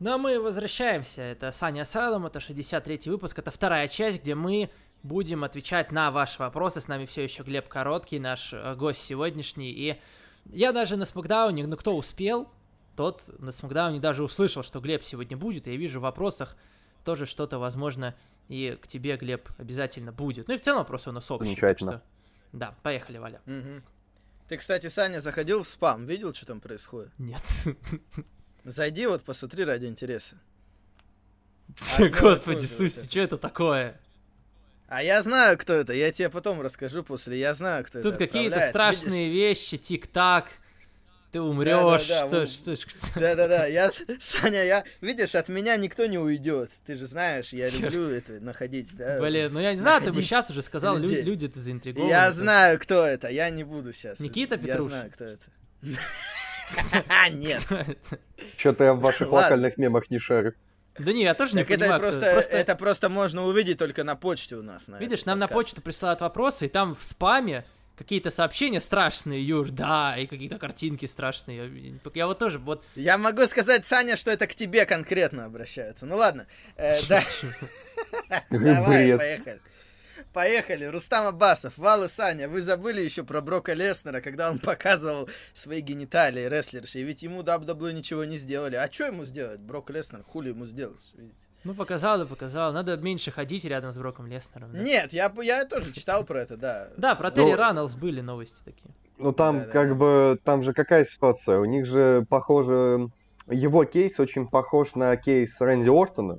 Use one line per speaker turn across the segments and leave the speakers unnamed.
Ну а мы возвращаемся. Это Саня Асайлом, это 63-й выпуск, это вторая часть, где мы будем отвечать на ваши вопросы. С нами все еще Глеб Короткий, наш э, гость сегодняшний. И я даже на Смакдауне, ну кто успел, тот на Смакдауне даже услышал, что Глеб сегодня будет. И я вижу в вопросах тоже что-то, возможно, и к тебе, Глеб, обязательно будет. Ну и в целом просто у нас общий.
Замечательно.
так что- Да, поехали, Валя.
Мгм. Ты, кстати, Саня, заходил в спам, видел, что там происходит?
Нет.
Зайди вот, посмотри ради интереса. А,
Господи, Суси, что это такое?
А я знаю, кто это, я тебе потом расскажу после, я знаю, кто
Тут
это
какие-то
отправляет,
страшные вещи, тик-так, ты умрешь,
Да-да-да,
что,
вот.
что, что-
Да-да-да, я, Саня, я, видишь, от меня никто не уйдет. Ты же знаешь, я люблю это находить, да.
Блин, ну я не знаю, ты бы сейчас уже сказал, лю-
людей.
люди-то заинтригованы.
Я знаю, кто это, я не буду сейчас.
Никита
Я
Петрушин?
знаю, кто это. Нет.
Кто это?
Что-то я в ваших локальных мемах не шарю.
Да не, я тоже не
Так это
понимаю,
просто,
это. Просто,
это просто можно увидеть только на почте у нас. на
видишь, нам на
подкаст.
почту присылают вопросы, и там в спаме какие-то сообщения страшные, Юр, да, и какие-то картинки страшные. Я, я вот тоже, вот,
Я могу сказать, Саня, что это к тебе конкретно обращаются. Ну ладно. Э, да. Давай, поехали. Поехали. Рустам Абасов, Вал и Саня, вы забыли еще про Брока Леснера, когда он показывал свои гениталии рестлерши, и ведь ему WWE ничего не сделали. А что ему сделать? Брок Леснер, хули ему сделать? видите?
ну, показал да показал. Надо меньше ходить рядом с Броком Леснером. да.
Нет, я, я тоже читал про это, да.
Да, про Терри
Ну,
Раннелс были новости такие.
Ну там как бы, там же какая ситуация? У них же похоже, его кейс очень похож на кейс Рэнди Ортона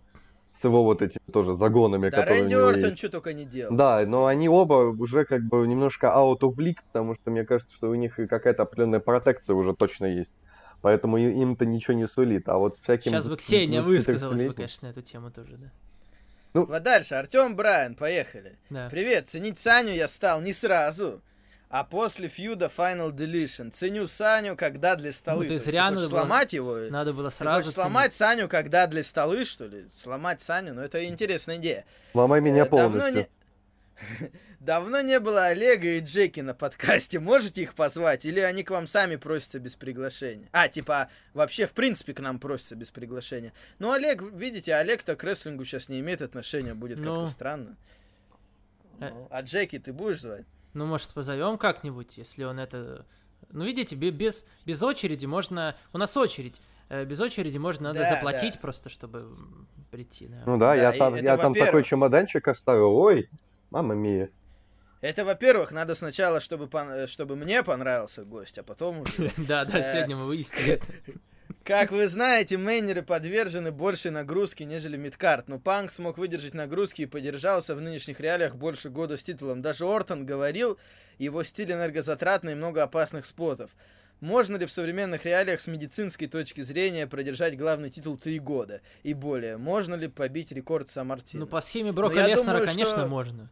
с его вот этими тоже загонами,
Да,
которые
Рэнди
у него
Ортон
есть.
что только не делал.
Да, но они оба уже как бы немножко out of league, потому что мне кажется, что у них и какая-то определенная протекция уже точно есть. Поэтому им-то ничего не сулит. А вот всяким...
Сейчас бы
20-
Ксения высказалась бы,
30-летним
конечно, на эту тему тоже, да.
Вот дальше, Артем Брайан, поехали.
Да.
Привет, ценить Саню я стал не сразу, а после фьюда Final Deletion. Ценю Саню, когда для столы.
Ну, ты зря
хочешь
надо было-
сломать его?
Надо было
Ты
сразу
хочешь
ценить.
сломать Саню, когда для столы, что ли? Сломать Саню? Ну, это интересная идея.
Ломай меня
Э, давно
полностью.
не... Давно не было Олега и Джеки на подкасте. Можете их позвать? Или они к вам сами просятся без приглашения? А, типа, вообще, в принципе, к нам просятся без приглашения. Ну, Олег, видите, Олег-то к рестлингу сейчас не имеет отношения. Будет
Ну.
как-то странно.
Э.
Ну, А Джеки ты будешь звать?
Ну, может, позовем как-нибудь, если он это... Ну, видите, бе- без, без очереди можно... У нас очередь. Э, Без очереди можно надо
Да,
заплатить
да.
просто, чтобы прийти. да.
Ну да,
Да,
я там, я там такой чемоданчик оставил. Ой, мама мия.
Это, во-первых, надо сначала, чтобы, пон- э, чтобы мне понравился гость, а потом уже...
Да, да,
Э.
сегодня мы выяснили это.
Как вы знаете, мейнеры подвержены большей нагрузке, нежели мидкарт, но Панк смог выдержать нагрузки и подержался в нынешних реалиях больше года с титулом. Даже Ортон говорил, его стиль энергозатратный и много опасных спотов. Можно ли в современных реалиях с медицинской точки зрения продержать главный титул три года и более? Можно ли побить рекорд Самартина?
Ну, по схеме Брока Леснера,
думаю,
конечно,
что-
можно.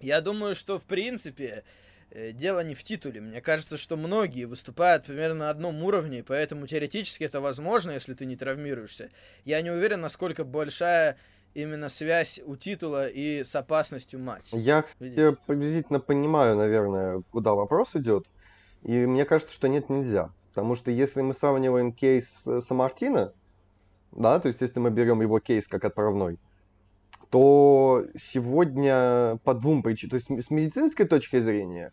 Я думаю, что в принципе дело не в титуле. Мне кажется, что многие выступают примерно на одном уровне, поэтому теоретически это возможно, если ты не травмируешься. Я не уверен, насколько большая именно связь у титула и с опасностью матча.
Я, кстати, приблизительно понимаю, наверное, куда вопрос идет. И мне кажется, что нет, нельзя. Потому что если мы сравниваем кейс э, Самартина, да, то есть если мы берем его кейс как отправной, то сегодня по двум причинам, то есть с медицинской точки зрения,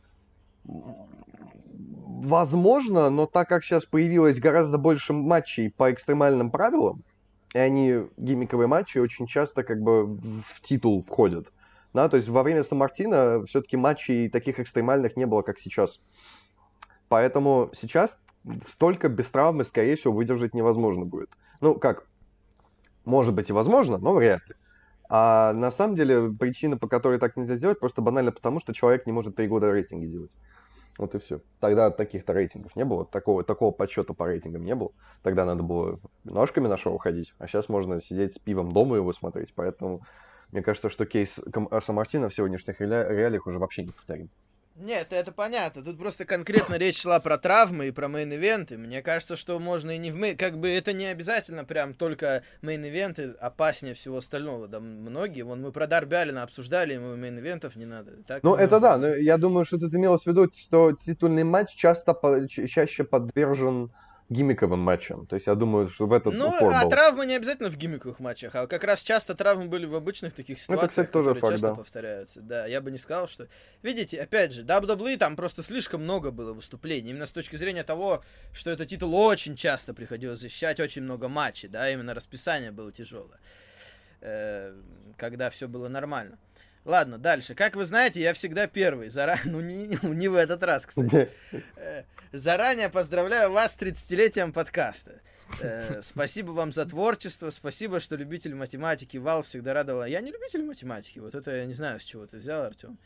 возможно, но так как сейчас появилось гораздо больше матчей по экстремальным правилам, и они, гиммиковые матчи, очень часто как бы в титул входят. Да, то есть во время Сан-Мартина все-таки матчей таких экстремальных не было, как сейчас. Поэтому сейчас столько без травмы, скорее всего, выдержать невозможно будет. Ну, как, может быть и возможно, но вряд ли. А на самом деле причина, по которой так нельзя сделать, просто банально потому, что человек не может три года рейтинги делать. Вот и все. Тогда таких-то рейтингов не было, такого, такого подсчета по рейтингам не было. Тогда надо было ножками на шоу ходить, а сейчас можно сидеть с пивом дома его смотреть. Поэтому мне кажется, что кейс Кам- Сан-Мартина в сегодняшних реали- реалиях уже вообще не повторим.
Нет, это понятно. Тут просто конкретно речь шла про травмы и про мейн-ивенты. Мне кажется, что можно и не в main... Как бы это не обязательно прям только main event ы опаснее всего остального. Да многие, вон мы про Дарби Аллена обсуждали, ему main event ов не надо. Так
Ну, это да, но я думаю, что тут имелось в виду, что титульный матч часто, по- ча- чаще подвержен гиммиковым матчем. То есть я думаю, что в этот
Ну,
упор
а
был.
травмы не обязательно в гиммиковых матчах, а как раз часто травмы были в обычных таких
Ну, это,
ситуациях,
кстати, тоже
которые
факт,
часто
да.
повторяются. Да, я бы не сказал, что... Видите, опять же, WWE там просто слишком много было выступлений, именно с точки зрения того, что этот титул очень часто приходилось защищать, очень много матчей, да, именно расписание было тяжелое, э, когда все было нормально. Ладно, дальше. Как вы знаете, я всегда первый. Зара... Ну, не, не в этот раз, кстати. Заранее поздравляю вас с 30-летием подкаста. Э, Спасибо вам за творчество, спасибо, что любитель математики. Вал всегда радовал. Я не любитель математики, вот это я не знаю, с чего ты взял, Артем.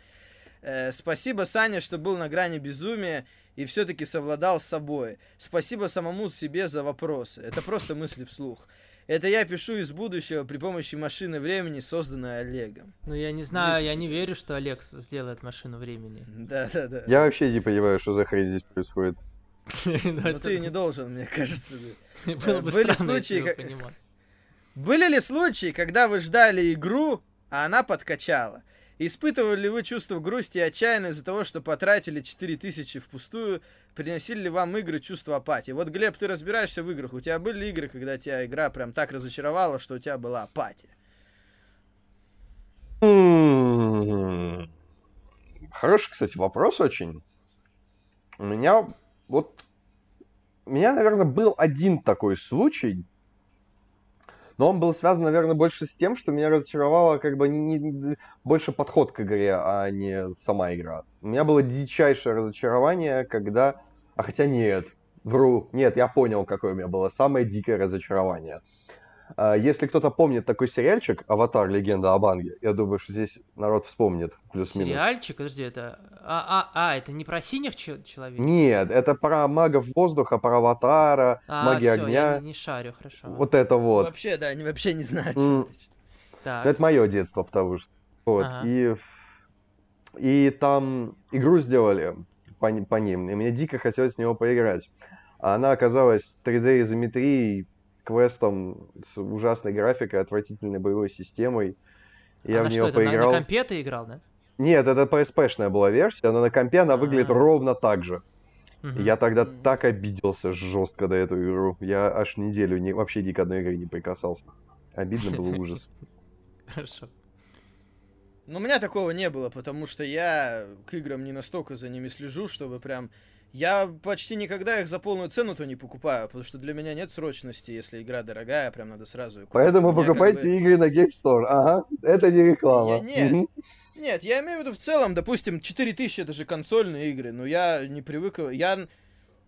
Э, Спасибо, Саня, что был на грани безумия и все-таки совладал с собой. Спасибо самому себе за вопросы. Это просто мысли вслух. Это я пишу из будущего при помощи машины времени, созданной Олегом.
Ну, я не знаю, я не верю, что Олег сделает машину времени.
Да-да-да.
Я вообще не понимаю, что за хрень здесь происходит.
Ну,
Но
это
ты не должен, мне кажется.
бы
были
странно,
случаи. Были ли случаи, когда вы ждали игру, а она подкачала? Испытывали ли вы чувство грусти и отчаяния из-за того, что потратили 4000 впустую? Приносили ли вам игры чувство апатии? Вот, Глеб, ты разбираешься в играх. У тебя были игры, когда тебя игра прям так разочаровала, что у тебя была апатия?
М, Хороший, кстати, вопрос очень. У меня вот... У меня, наверное, был один такой случай, но он был связан, наверное, больше с тем, что меня разочаровало как бы не, не- больше подход к игре, а не сама игра. У меня было дичайшее разочарование, когда... А хотя нет, вру. Нет, я понял, какое у меня было самое дикое разочарование. А, Если кто-то помнит такой сериальчик «Аватар. Легенда об Анге», я думаю, что здесь народ вспомнит плюс-минус.
Сериальчик, подожди, это... А, а, а, это не про синих че- человек?
Нет, это про магов воздуха, про Аватара,
А,
магия
всё,
огня.
я не, не шарю, хорошо.
Вот это вот.
Вообще, да, они вообще не знают, значит.
Так,
Это мое детство, потому что. Вот.
Ага.
И, и там игру сделали по, по ним, и мне дико хотелось в него поиграть. А она оказалась 3D-изометрией, квестом с ужасной графикой, отвратительной боевой системой.
А
я
на
в
что
нее
это, на-
поиграл.
на, компе ты играл, да?
Нет, это PSP-шная была версия, но на компе она выглядит
А.
ровно так же.
Мгм.
Я тогда так обиделся жестко до эту игру. Я аж неделю не, вообще ни к одной игре не прикасался. Обидно было ужас.
Хорошо.
Ну, у меня такого не было, потому что я к играм не настолько за ними слежу, чтобы прям... Я почти никогда их за полную цену-то не покупаю, потому что для меня нет срочности, если игра дорогая, прям надо сразу ее купить.
Поэтому
меня как
покупайте
бы-
игры на Game Store. Ага, это не реклама.
Я- нет. Нет, я имею в виду в целом, допустим, 4000 это же консольные игры, но я не привык... Я,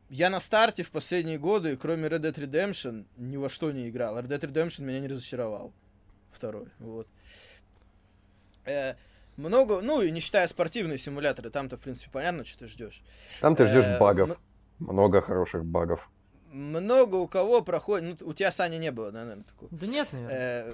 я на старте в последние годы, кроме Red Dead Redemption, ни во что не играл. Red Dead Redemption меня не разочаровал. Второй, вот. Э, много, ну и не считая спортивные симуляторы, там-то, в принципе, понятно, что ты ждешь.
Там ты ждешь
Э,
багов.
м-
Много хороших багов.
Много у кого проходит... Ну, у тебя, Саня, не было, наверное, такого?
Да нет, наверное.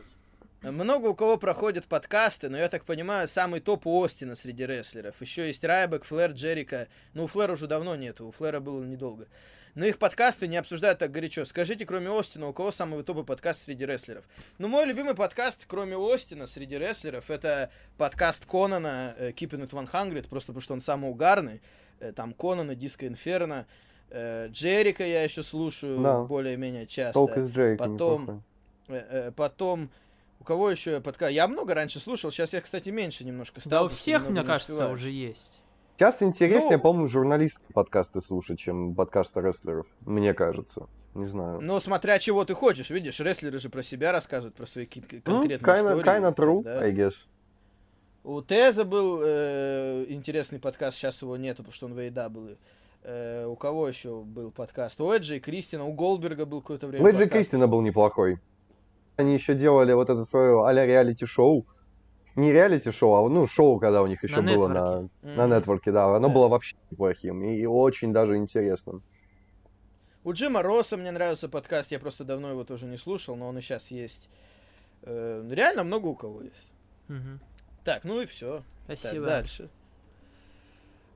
Много у кого проходят подкасты, но я так понимаю, самый топ у Остина среди рестлеров. Еще есть Райбек, Флэр, Джерика. Ну, у Флэра уже давно нету, у Флэра было недолго. Но их подкасты не обсуждают так горячо. Скажите, кроме Остина, у кого самый топовый подкаст среди рестлеров? Ну, мой любимый подкаст, кроме Остина, среди рестлеров, это подкаст Конана э, Keeping It 100, просто потому что он самый угарный. Э, Там Конана, Диско Инферно. э, Джерика я еще слушаю
Да.
более-менее часто.
Толк из Джейка
потом-
неплохой.
Потом, у кого еще подкаст? Я много раньше слушал, сейчас я, кстати, меньше немножко стал.
Да у всех, мне
не
кажется,
успеваю.
уже есть.
Сейчас интереснее,
Ну-
по-моему, журналистские подкасты слушать, чем подкасты рестлеров. Мне кажется. Не знаю.
Ну, смотря чего ты хочешь, видишь, рестлеры же про себя рассказывают, про свои какие-то
Ну,
конкретные
kinda,
истории.
kinda true,
далее.
I guess.
У Теза был э, интересный подкаст, сейчас его нету, потому что он в AEW. Э, у кого еще был подкаст? У Эджи и Кристина, у Голдберга был какое-то время
Лэджи
подкаст.
Кристина был неплохой. Они еще делали вот это свое а-ля реалити-шоу. Не реалити-шоу, а ну шоу, когда у них еще
На
было
нетворке.
на, на
Мгм.
нетворке, да. Оно
Да.
было вообще неплохим и, и очень даже интересным.
У Джима Росса мне нравился подкаст, я просто давно его тоже не слушал, но он и сейчас есть. Э, реально много у кого есть.
Мгм.
Так, ну и все. Так,
Спасибо.
дальше.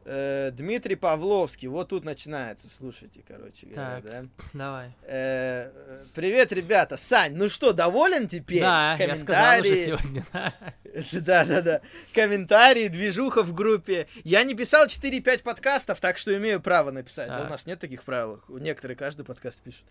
Э, Дмитрий Павловский, вот тут начинается, слушайте, короче говоря,
Так.
да.
Давай.
Э, привет, ребята. Сань, ну что, доволен теперь?
Да, я сказал уже
Комментарии.
сегодня. да.
Да-да-да. Комментарии, движуха в группе. Я не писал 4-5 подкастов, так что имею право написать. Да, у нас нет таких правил. Некоторые каждый подкаст пишут.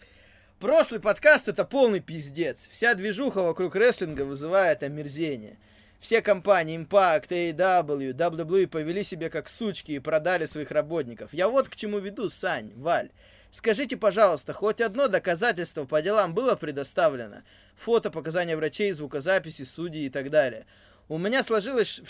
Прошлый подкаст это полный пиздец. Вся движуха вокруг рестлинга вызывает омерзение. Все компании Impact, AEW, WWE повели себя как сучки и продали своих работников. Я вот к чему веду, Сань, Валь. Скажите, пожалуйста, хоть одно доказательство по делам было предоставлено? Фото, показания врачей, звукозаписи, судей и так далее. У меня сложилось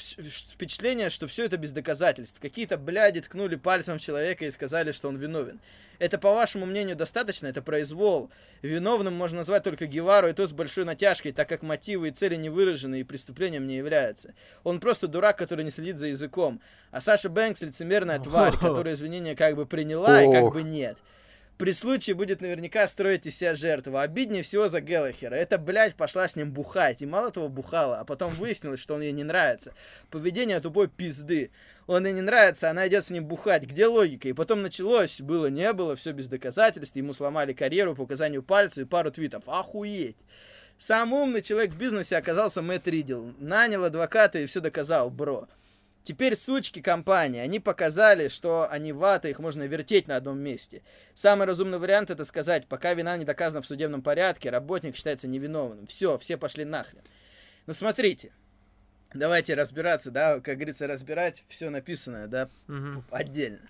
впечатление, что все это без доказательств. Какие-то бляди ткнули пальцем в человека и сказали, что он виновен. Это, по вашему мнению, достаточно? Это произвол. Виновным можно назвать только Гевару, и то с большой натяжкой, так как мотивы и цели не выражены и преступлением не являются. Он просто дурак, который не следит за языком. А Саша Бэнкс лицемерная тварь, которая извинения как бы приняла и как бы нет. При случае будет наверняка строить из себя жертву. Обиднее всего за Геллахера. Эта, блядь, пошла с ним бухать. И мало того бухала, а потом выяснилось, что он ей не нравится. Поведение тупой пизды. Он ей не нравится, она идет с ним бухать. Где логика? И потом началось, было, не было, все без доказательств. Ему сломали карьеру по указанию пальца и пару твитов. Охуеть. Сам умный человек в бизнесе оказался Мэтт Риддл. Нанял адвоката и все доказал, бро. Теперь сучки компании, они показали, что они вата, их можно вертеть на одном месте. Самый разумный вариант это сказать, пока вина не доказана в судебном порядке, работник считается невиновным. Все, все пошли нахрен. Ну смотрите, давайте разбираться, да, как говорится, разбирать все написанное, да,
Мгм.
отдельно.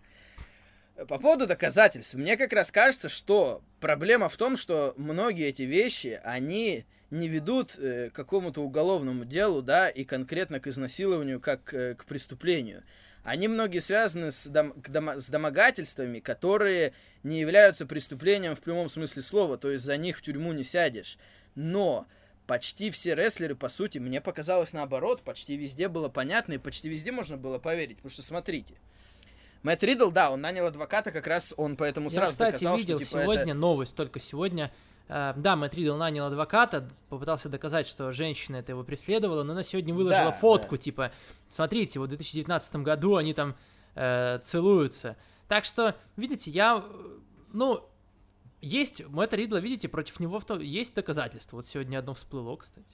По поводу доказательств, мне как раз кажется, что проблема в том, что многие эти вещи, они не ведут э, к какому-то уголовному делу, да, и конкретно к изнасилованию, как э, к преступлению. Они многие связаны с, дом- к дома- с домогательствами, которые не являются преступлением в прямом смысле слова, то есть за них в тюрьму не сядешь. Но почти все рестлеры, по сути, мне показалось наоборот, почти везде было понятно и почти везде можно было поверить. Потому что смотрите, Мэтт Ридл, да, он нанял адвоката, как раз он поэтому
Я,
сразу
кстати,
доказал,
видел
что типа
сегодня
это...
новость, только сегодня. Э, Да, Мэтт Ридл нанял адвоката, попытался доказать, что женщина это его преследовала, но она сегодня выложила
Да,
фотку, типа, смотрите, вот в 2019 году они там э, целуются. Так что, видите, я, э, ну, есть Мэтта Ридла, видите, против него в то- есть доказательства. Вот сегодня одно всплыло, кстати.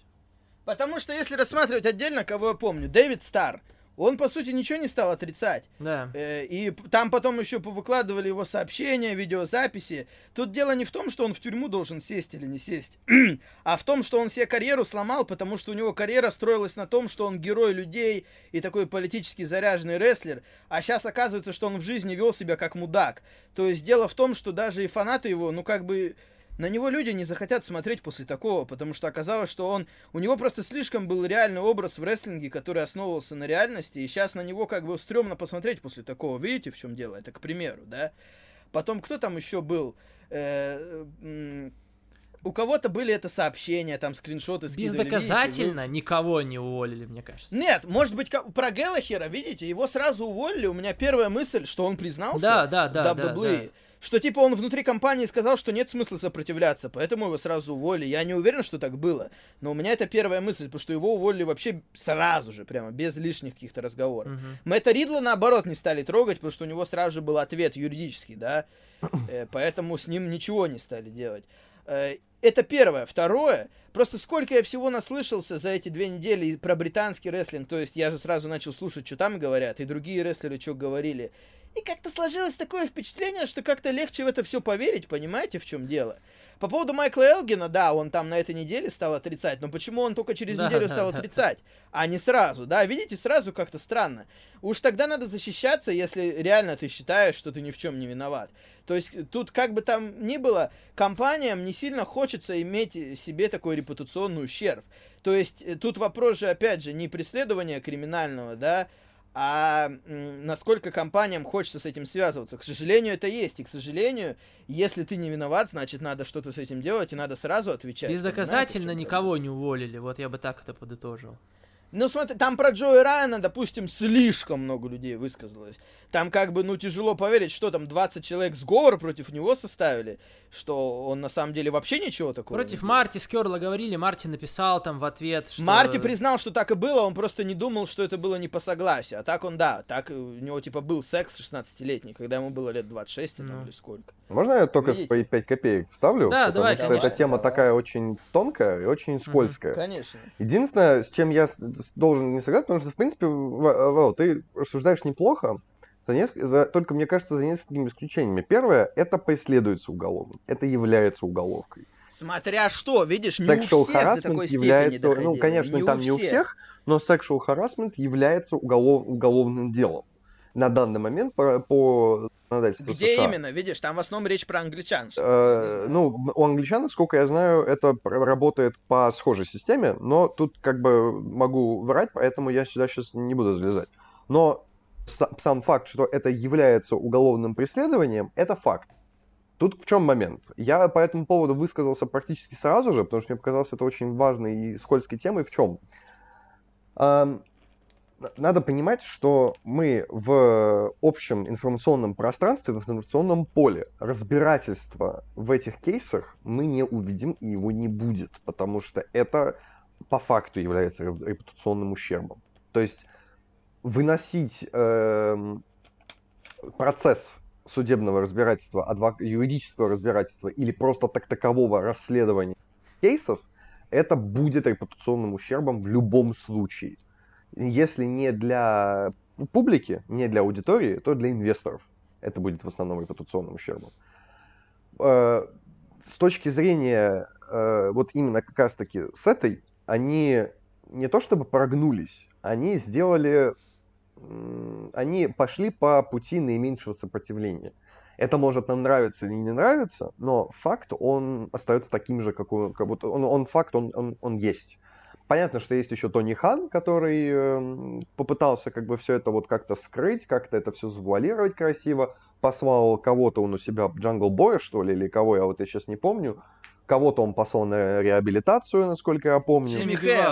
Потому что если рассматривать отдельно, кого я помню, Дэвид Стар, он, по сути, ничего не стал отрицать.
Да.
Э, И там потом еще повыкладывали его сообщения, видеозаписи. Тут дело не в том, что он в тюрьму должен сесть или не сесть, а в том, что он себе карьеру сломал, потому что у него карьера строилась на том, что он герой людей и такой политически заряженный рестлер, а сейчас оказывается, что он в жизни вел себя как мудак. То есть дело в том, что даже и фанаты его, ну как бы... На него люди не захотят смотреть после такого, потому что оказалось, что он... У него просто слишком был реальный образ в рестлинге, который основывался на реальности, и сейчас на него как бы стрёмно посмотреть после такого. Видите, в чем дело? Это к примеру, да? Потом, кто там еще был? Э, у кого-то были это сообщения, там скриншоты скидывали. видите,
Бездоказательно
вы-
никого не уволили, мне кажется.
Нет, может быть, как- про Геллахера, видите, его сразу уволили. У меня первая мысль, что он признался
Да, да, да,
в
да, да.
Что типа он внутри компании сказал, что нет смысла сопротивляться, поэтому его сразу уволили. Я не уверен, что так было, но у меня это первая мысль, потому что его уволили вообще сразу же, прямо без лишних каких-то разговоров.
Мгм.
Мэтта Ридла, наоборот, не стали трогать, потому что у него сразу же был ответ юридический, да, Э, поэтому с ним ничего не стали делать. Э, Это первое. Второе, просто сколько я всего наслышался за эти две недели про британский рестлинг, то есть я же сразу начал слушать, что там говорят, и другие рестлеры что говорили. И как-то сложилось такое впечатление, что как-то легче в это все поверить, понимаете, в чем дело? По поводу Майкла Элгина, да, он там на этой неделе стал отрицать, но почему он только через
Да,
неделю
да,
стал
да.
отрицать, а не сразу, да, видите, сразу как-то странно. Уж тогда надо защищаться, если реально ты считаешь, что ты ни в чем не виноват. То есть э, тут как бы там ни было, компаниям не сильно хочется иметь э, себе такой репутационный ущерб. То есть э, тут вопрос же, опять же, не преследования криминального, да, а насколько компаниям хочется с этим связываться. К сожалению, это есть. И, к сожалению, если ты не виноват, значит, надо что-то с этим делать, и надо сразу отвечать.
Бездоказательно никого не уволили, вот я бы так это подытожил.
ну, смотри, там про Джои Райана, допустим, слишком много людей высказалось. Там как бы, ну, тяжело поверить, что там 20 человек сговор против него составили. Что он на самом деле вообще ничего такого
Против Марти Скерла говорили, Марти написал там в ответ,
что... Марти признал, что так и было, он просто не думал, что это было не по согласию. А так он, да, так у него типа был секс 16-летний, когда ему было лет 26 ну. там, или сколько.
Можно я только Видите? свои 5 копеек вставлю?
Да, давай,
что
конечно.
эта тема такая очень тонкая и очень скользкая.
Угу, конечно.
Единственное, с чем я должен не согласен, потому что, в принципе, Вал, ты рассуждаешь неплохо, за неск... за... только, мне кажется, за несколькими исключениями. Первое, это преследуется уголовным. Это является уголовкой.
Смотря что, видишь, не sexual у всех до такой является,
степени Ну, конечно,
не
там у не у всех, но sexual harassment является уголов... уголовным делом. На данный момент по, по
законодательству Где США. именно? Видишь, там в основном речь про англичан.
Э, ну, у англичан, сколько я знаю, это работает по схожей системе, но тут как бы могу врать, поэтому я сюда сейчас не буду залезать. Но сам факт, что это является уголовным преследованием, это факт. Тут в чем момент? Я по этому поводу высказался практически сразу же, потому что мне показалось это очень важной и скользкой темой. В чем? Надо понимать, что мы в общем информационном пространстве, в информационном поле разбирательства в этих кейсах мы не увидим и его не будет, потому что это по факту является репутационным ущербом. То есть выносить э, процесс судебного разбирательства, адвок... юридического разбирательства или просто так такового расследования кейсов, это будет репутационным ущербом в любом случае. Если не для публики, не для аудитории, то для инвесторов. Это будет в основном репутационным ущербом. Э, с точки зрения э, вот именно как раз таки с этой, они не то чтобы прогнулись, они сделали они пошли по пути наименьшего сопротивления. Это может нам нравиться или не нравиться, но факт, он остается таким же, как, он, как будто он, он факт, он, он, он есть. Понятно, что есть еще Тони Хан, который э, попытался как бы все это вот как-то скрыть, как-то это все завуалировать красиво, послал кого-то он у себя, Джангл Боя, что ли, или кого, я вот я сейчас не помню, кого-то он послал на реабилитацию, насколько я помню.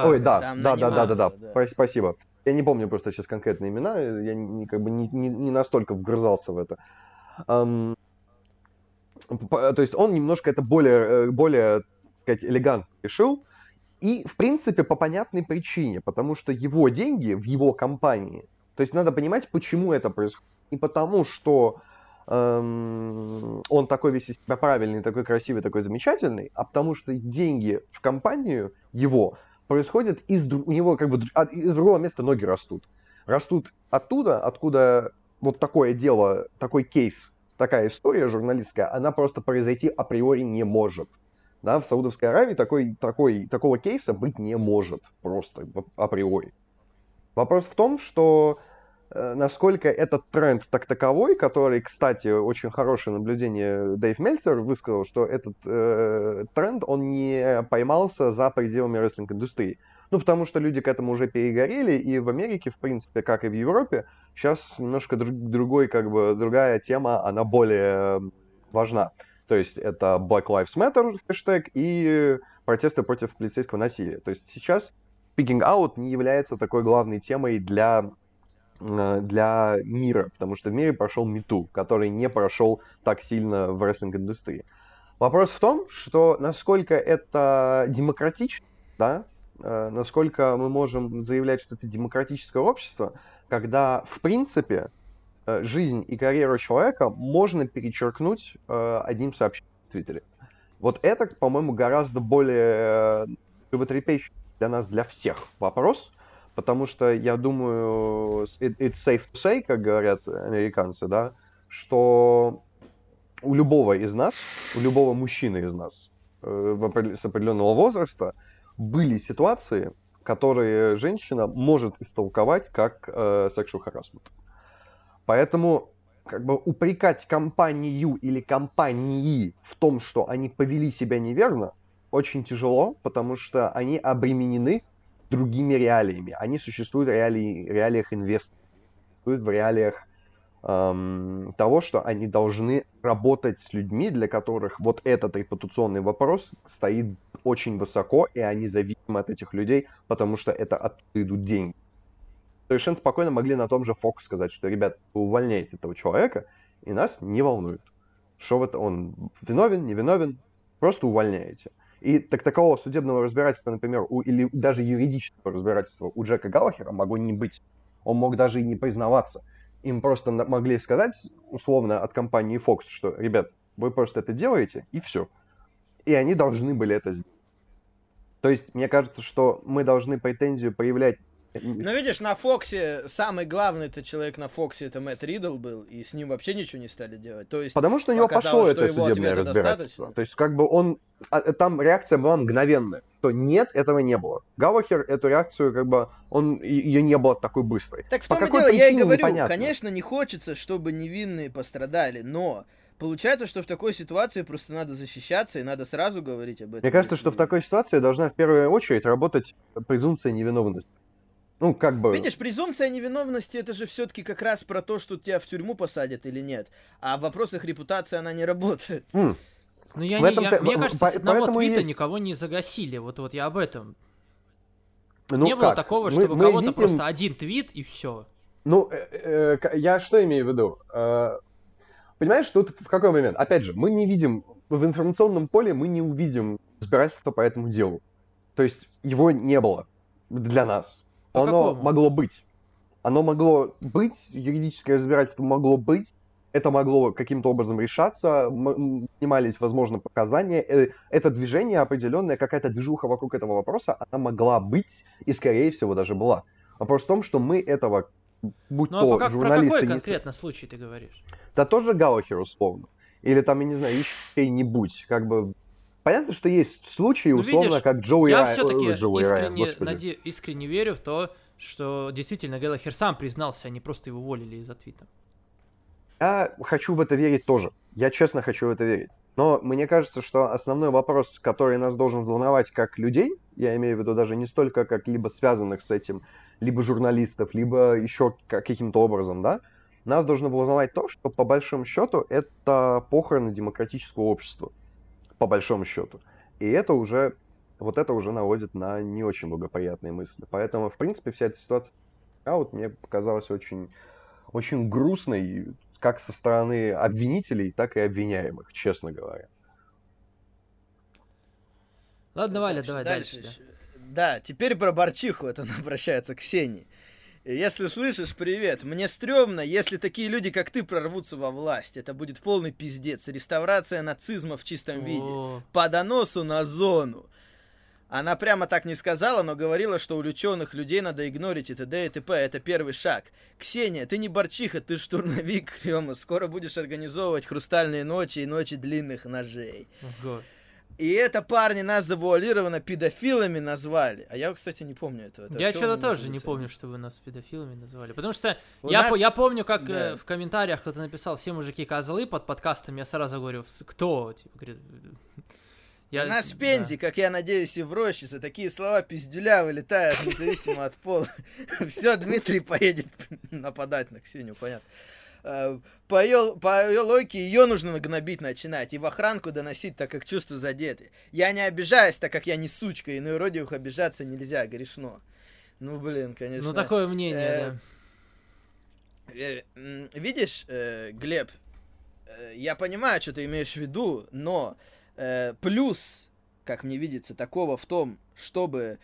Ой, да, да, да, да, да, да, да, спасибо. Я не помню просто сейчас конкретные имена, я не, как бы не, не, не настолько вгрызался в это. Um, то есть он немножко это более, э, более сказать, элегантно решил. И, в принципе, по понятной причине, потому что его деньги в его компании. То есть надо понимать, почему это происходит. Не потому, что эм, он такой весь из себя правильный, такой красивый, такой замечательный, а потому что деньги в компанию его происходит из у него как бы из другого места ноги растут. Растут оттуда, откуда вот такое дело, такой кейс, такая история журналистская, она просто произойти априори не может. Да, в Саудовской Аравии такой, такой, такого кейса быть не может просто априори. Вопрос в том, что насколько этот тренд так таковой, который, кстати, очень хорошее наблюдение Дэйв Мельцер высказал, что этот э, тренд, он не поймался за пределами рестлинг-индустрии. Ну, потому что люди к этому уже перегорели, и в Америке, в принципе, как и в Европе, сейчас немножко друг, другой, как бы, другая тема, она более важна. То есть это Black Lives Matter хэштег и протесты против полицейского насилия. То есть сейчас speaking out не является такой главной темой для Э, для мира, потому что в мире прошел Мету, который не прошел так сильно в рестлинг-индустрии. Вопрос в том, что насколько это демократично, да, э, насколько мы можем заявлять, что это демократическое общество, когда, в принципе, э, жизнь и карьеру человека можно перечеркнуть одним сообщением в Твиттере. Вот это, по-моему, гораздо более животрепещущий для нас, для всех вопрос, Потому что я думаю, it's safe to say, как говорят американцы, да, что у любого из нас, у любого мужчины из нас э, с определенного возраста были ситуации, которые женщина может истолковать как э, sexual. Поэтому как бы упрекать компанию или компании в том, что они повели себя неверно, очень тяжело, потому что они обременены другими реалиями. Они существуют в реалии, реалиях инвесторов, в реалиях эм, того, что они должны работать с людьми, для которых вот этот репутационный вопрос стоит очень высоко, и они зависимы от этих людей, потому что это оттуда идут деньги. Совершенно спокойно могли на том же Fox сказать, что, ребят, вы увольняете этого человека, и нас не волнует Что вот он виновен, не виновен, просто увольняете. И так такого судебного разбирательства, например, у, или даже юридического разбирательства у Джека Галлахера могло не быть. Он мог даже и не признаваться. Им просто могли сказать, условно, от компании Fox, что, ребят, вы просто это делаете, и все. И они должны были это сделать. То есть, мне кажется, что мы должны претензию проявлять
ну, видишь, на Фоксе самый главный это человек на Фоксе, это Мэтт Ридл был, и с ним вообще ничего не стали делать. То есть,
Потому что у него пошло это судебное разбирательство. То есть, как бы он... А, там реакция была мгновенная. То нет, этого не было. Галлахер эту реакцию, как бы, он ее не было такой быстрой.
Так в том и дело, я и говорю, непонятно. конечно, не хочется, чтобы невинные пострадали, но Получается, что в такой ситуации просто надо защищаться и надо сразу говорить об этом.
Мне кажется, что в такой ситуации должна в первую очередь работать презумпция невиновности. Ну, как бы...
Видишь, презумпция невиновности это же все-таки как раз про то, что тебя в тюрьму посадят или нет. А в вопросах репутации она не работает.
Mm. Ну, я не, я, мне кажется, по, с одного твита есть... никого не загасили. Вот, вот я об этом. Ну, не как? было такого, чтобы у кого-то видим... просто один твит и все.
Ну, э, э, я что имею в виду? Э, понимаешь, тут в какой момент? Опять же, мы не видим, в информационном поле мы не увидим разбирательства по этому делу. То есть его не было для нас. По Оно какому? могло быть. Оно могло быть, юридическое разбирательство могло быть, это могло каким-то образом решаться, снимались, возможно, показания. Э, это движение определенное, какая-то движуха вокруг этого вопроса, она могла быть и, скорее всего, даже была. Вопрос в том, что мы этого, будь ну, то а как, журналисты...
про какой конкретно не... случай ты говоришь?
Да тоже Галлахер, условно. Или там, я не знаю, еще чей-нибудь. Как бы Понятно, что есть случаи, ну, условно, видишь, как Джоуи
Я Рай... все-таки искренне, наде... искренне верю в то, что действительно Гэллахер сам признался, они просто его уволили из-за твита.
Я хочу в это верить тоже. Я честно хочу в это верить. Но мне кажется, что основной вопрос, который нас должен волновать как людей, я имею в виду даже не столько как либо связанных с этим, либо журналистов, либо еще каким-то образом, да, нас должно волновать то, что по большому счету это похороны демократического общества по большому счету. И это уже, вот это уже наводит на не очень благоприятные мысли. Поэтому, в принципе, вся эта ситуация а вот мне показалась очень, очень грустной, как со стороны обвинителей, так и обвиняемых, честно говоря.
Ладно, Валя, давай дальше.
дальше да. да, теперь про Борчиху, это он обращается к Ксении. Если слышишь, привет. Мне стрёмно, если такие люди, как ты, прорвутся во власть. Это будет полный пиздец. Реставрация нацизма в чистом О. виде. По доносу на зону. Она прямо так не сказала, но говорила, что уличенных людей надо игнорить и т.д. и т.п. Это первый шаг. Ксения, ты не борчиха, ты штурмовик, Рема. Скоро будешь организовывать хрустальные ночи и ночи длинных ножей. Ого. И это парни нас завуалированно педофилами назвали. А я, кстати, не помню этого.
Это я что-то тоже не помню, что вы нас педофилами называли. Потому что я, нас... по, я помню, как да. э, в комментариях кто-то написал «Все мужики козлы» под подкастом. Я сразу говорю «Кто?» типа, говорит,
я... У нас в Пензе, да. как я надеюсь, и в Рощице, такие слова пиздюля вылетают, независимо от пола. Все, Дмитрий поедет нападать на Ксению, понятно. Э, по ее, по ее логике ее нужно нагнобить начинать и в охранку доносить, так как чувства задеты. Я не обижаюсь, так как я не сучка, и на уродиях обижаться нельзя, грешно. Ну, блин, конечно.
Ну, такое мнение,
э, да. Э, видишь, Глеб, я понимаю, что ты имеешь в виду, но плюс, как мне видится, такого в том, чтобы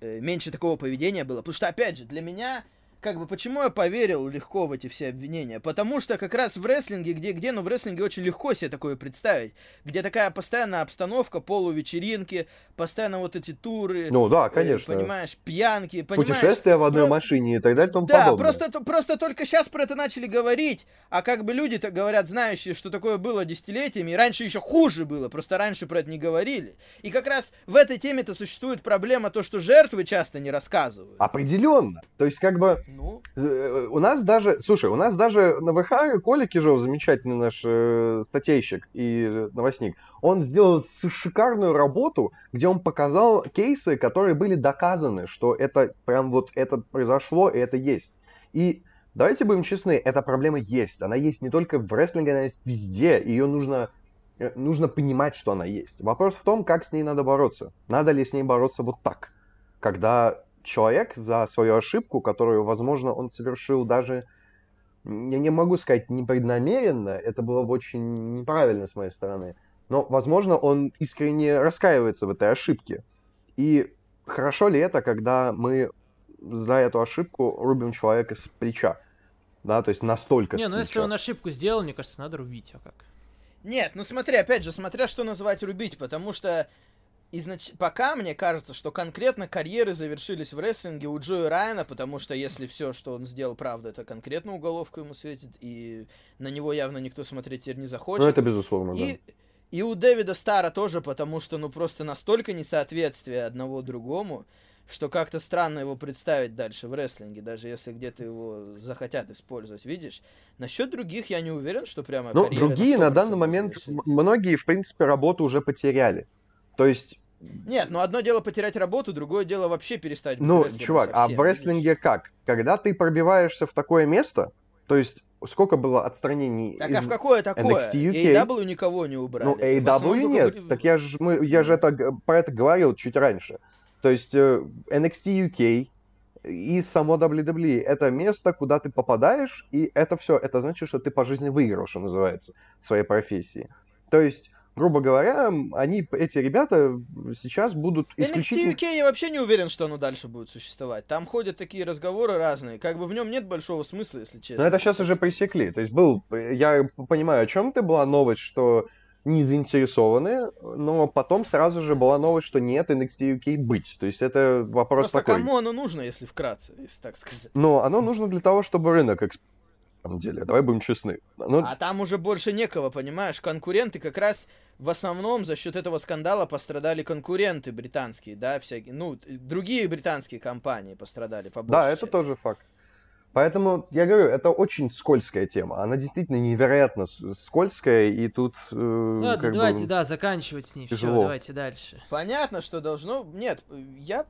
меньше такого поведения было. Потому что, опять же, для меня как бы, почему я поверил легко в эти все обвинения? Потому что как раз в рестлинге, где-где, но в рестлинге очень легко себе такое представить. Где такая постоянная обстановка, полувечеринки, постоянно вот эти туры.
Ну да, э, конечно.
Э, понимаешь, пьянки, понимаешь.
Путешествия в одной Про... машине и так далее и тому
да,
подобное.
просто, просто только сейчас про это начали говорить, а как бы люди-то говорят, знающие, что такое было десятилетиями, и раньше еще хуже было, просто раньше про это не говорили. И как раз в этой теме-то существует проблема то, что жертвы часто не рассказывают.
Определенно. То есть как бы ну? Э, у нас даже, слушай, у нас даже на ВХ Коля Кижов, замечательный наш э, статейщик и новостник, он сделал шикарную работу, где он показал кейсы, которые были доказаны, что это прям вот это произошло, и это есть. И давайте будем честны, эта проблема есть. Она есть не только в рестлинге, она есть везде. Ее нужно э, нужно понимать, что она есть. Вопрос в том, как с ней надо бороться. Надо ли с ней бороться вот так, когда человек за свою ошибку, которую, возможно, он совершил даже я не могу сказать непреднамеренно, это было бы очень неправильно с моей стороны, но, возможно, он искренне раскаивается в этой ошибке. И хорошо ли это, когда мы за эту ошибку рубим человека с плеча? Да, то есть настолько
Не, ну если он ошибку сделал, мне кажется, надо рубить, а как?
Нет, ну смотри, опять же, смотря что называть рубить, потому что изнач... пока мне кажется, что конкретно карьеры завершились в рестлинге у Джои Райана, потому что если все, что он сделал, правда, это конкретно уголовку ему светит, и на него явно никто смотреть теперь не захочет.
Ну, это безусловно,
и...
да.
И у Дэвида Стара тоже, потому что, ну, просто настолько несоответствие одного другому, что как-то странно его представить дальше в рестлинге, даже если где-то его захотят использовать, видишь? Насчет других я не уверен, что прямо
Ну, другие на, на данный момент, многие, в принципе, работу уже потеряли. То есть
нет, ну одно дело потерять работу, другое дело вообще перестать быть
Ну, чувак, совсем, а в рестлинге как? Когда ты пробиваешься в такое место, то есть сколько было отстранений
Так а в какое такое? NXT UK? AW никого не убрали.
Ну, AW нет, только... так я же, мы, я же это, про это говорил чуть раньше. То есть э, NXT UK и само WWE это место, куда ты попадаешь, и это все, это значит, что ты по жизни выиграл, что называется, в своей профессии. То есть грубо говоря, они, эти ребята сейчас будут исключительно...
NXT UK я вообще не уверен, что оно дальше будет существовать. Там ходят такие разговоры разные. Как бы в нем нет большого смысла, если честно.
Но это сейчас уже пресекли. То есть был... Я понимаю, о чем ты была новость, что не заинтересованы, но потом сразу же была новость, что нет NXT UK быть. То есть это вопрос
Просто
такой.
кому оно нужно, если вкратце, если так сказать?
Но оно нужно для того, чтобы рынок самом деле, давай будем честны.
Ну... А там уже больше некого, понимаешь? Конкуренты как раз в основном за счет этого скандала пострадали конкуренты британские, да, всякие, ну, другие британские компании пострадали по
Да, это части. тоже факт. Поэтому, я говорю, это очень скользкая тема. Она действительно невероятно скользкая, и тут... Э,
Ладно, давайте, бы, да, заканчивать с ней. Тяжело. Все, давайте дальше.
Понятно, что должно... Нет, я...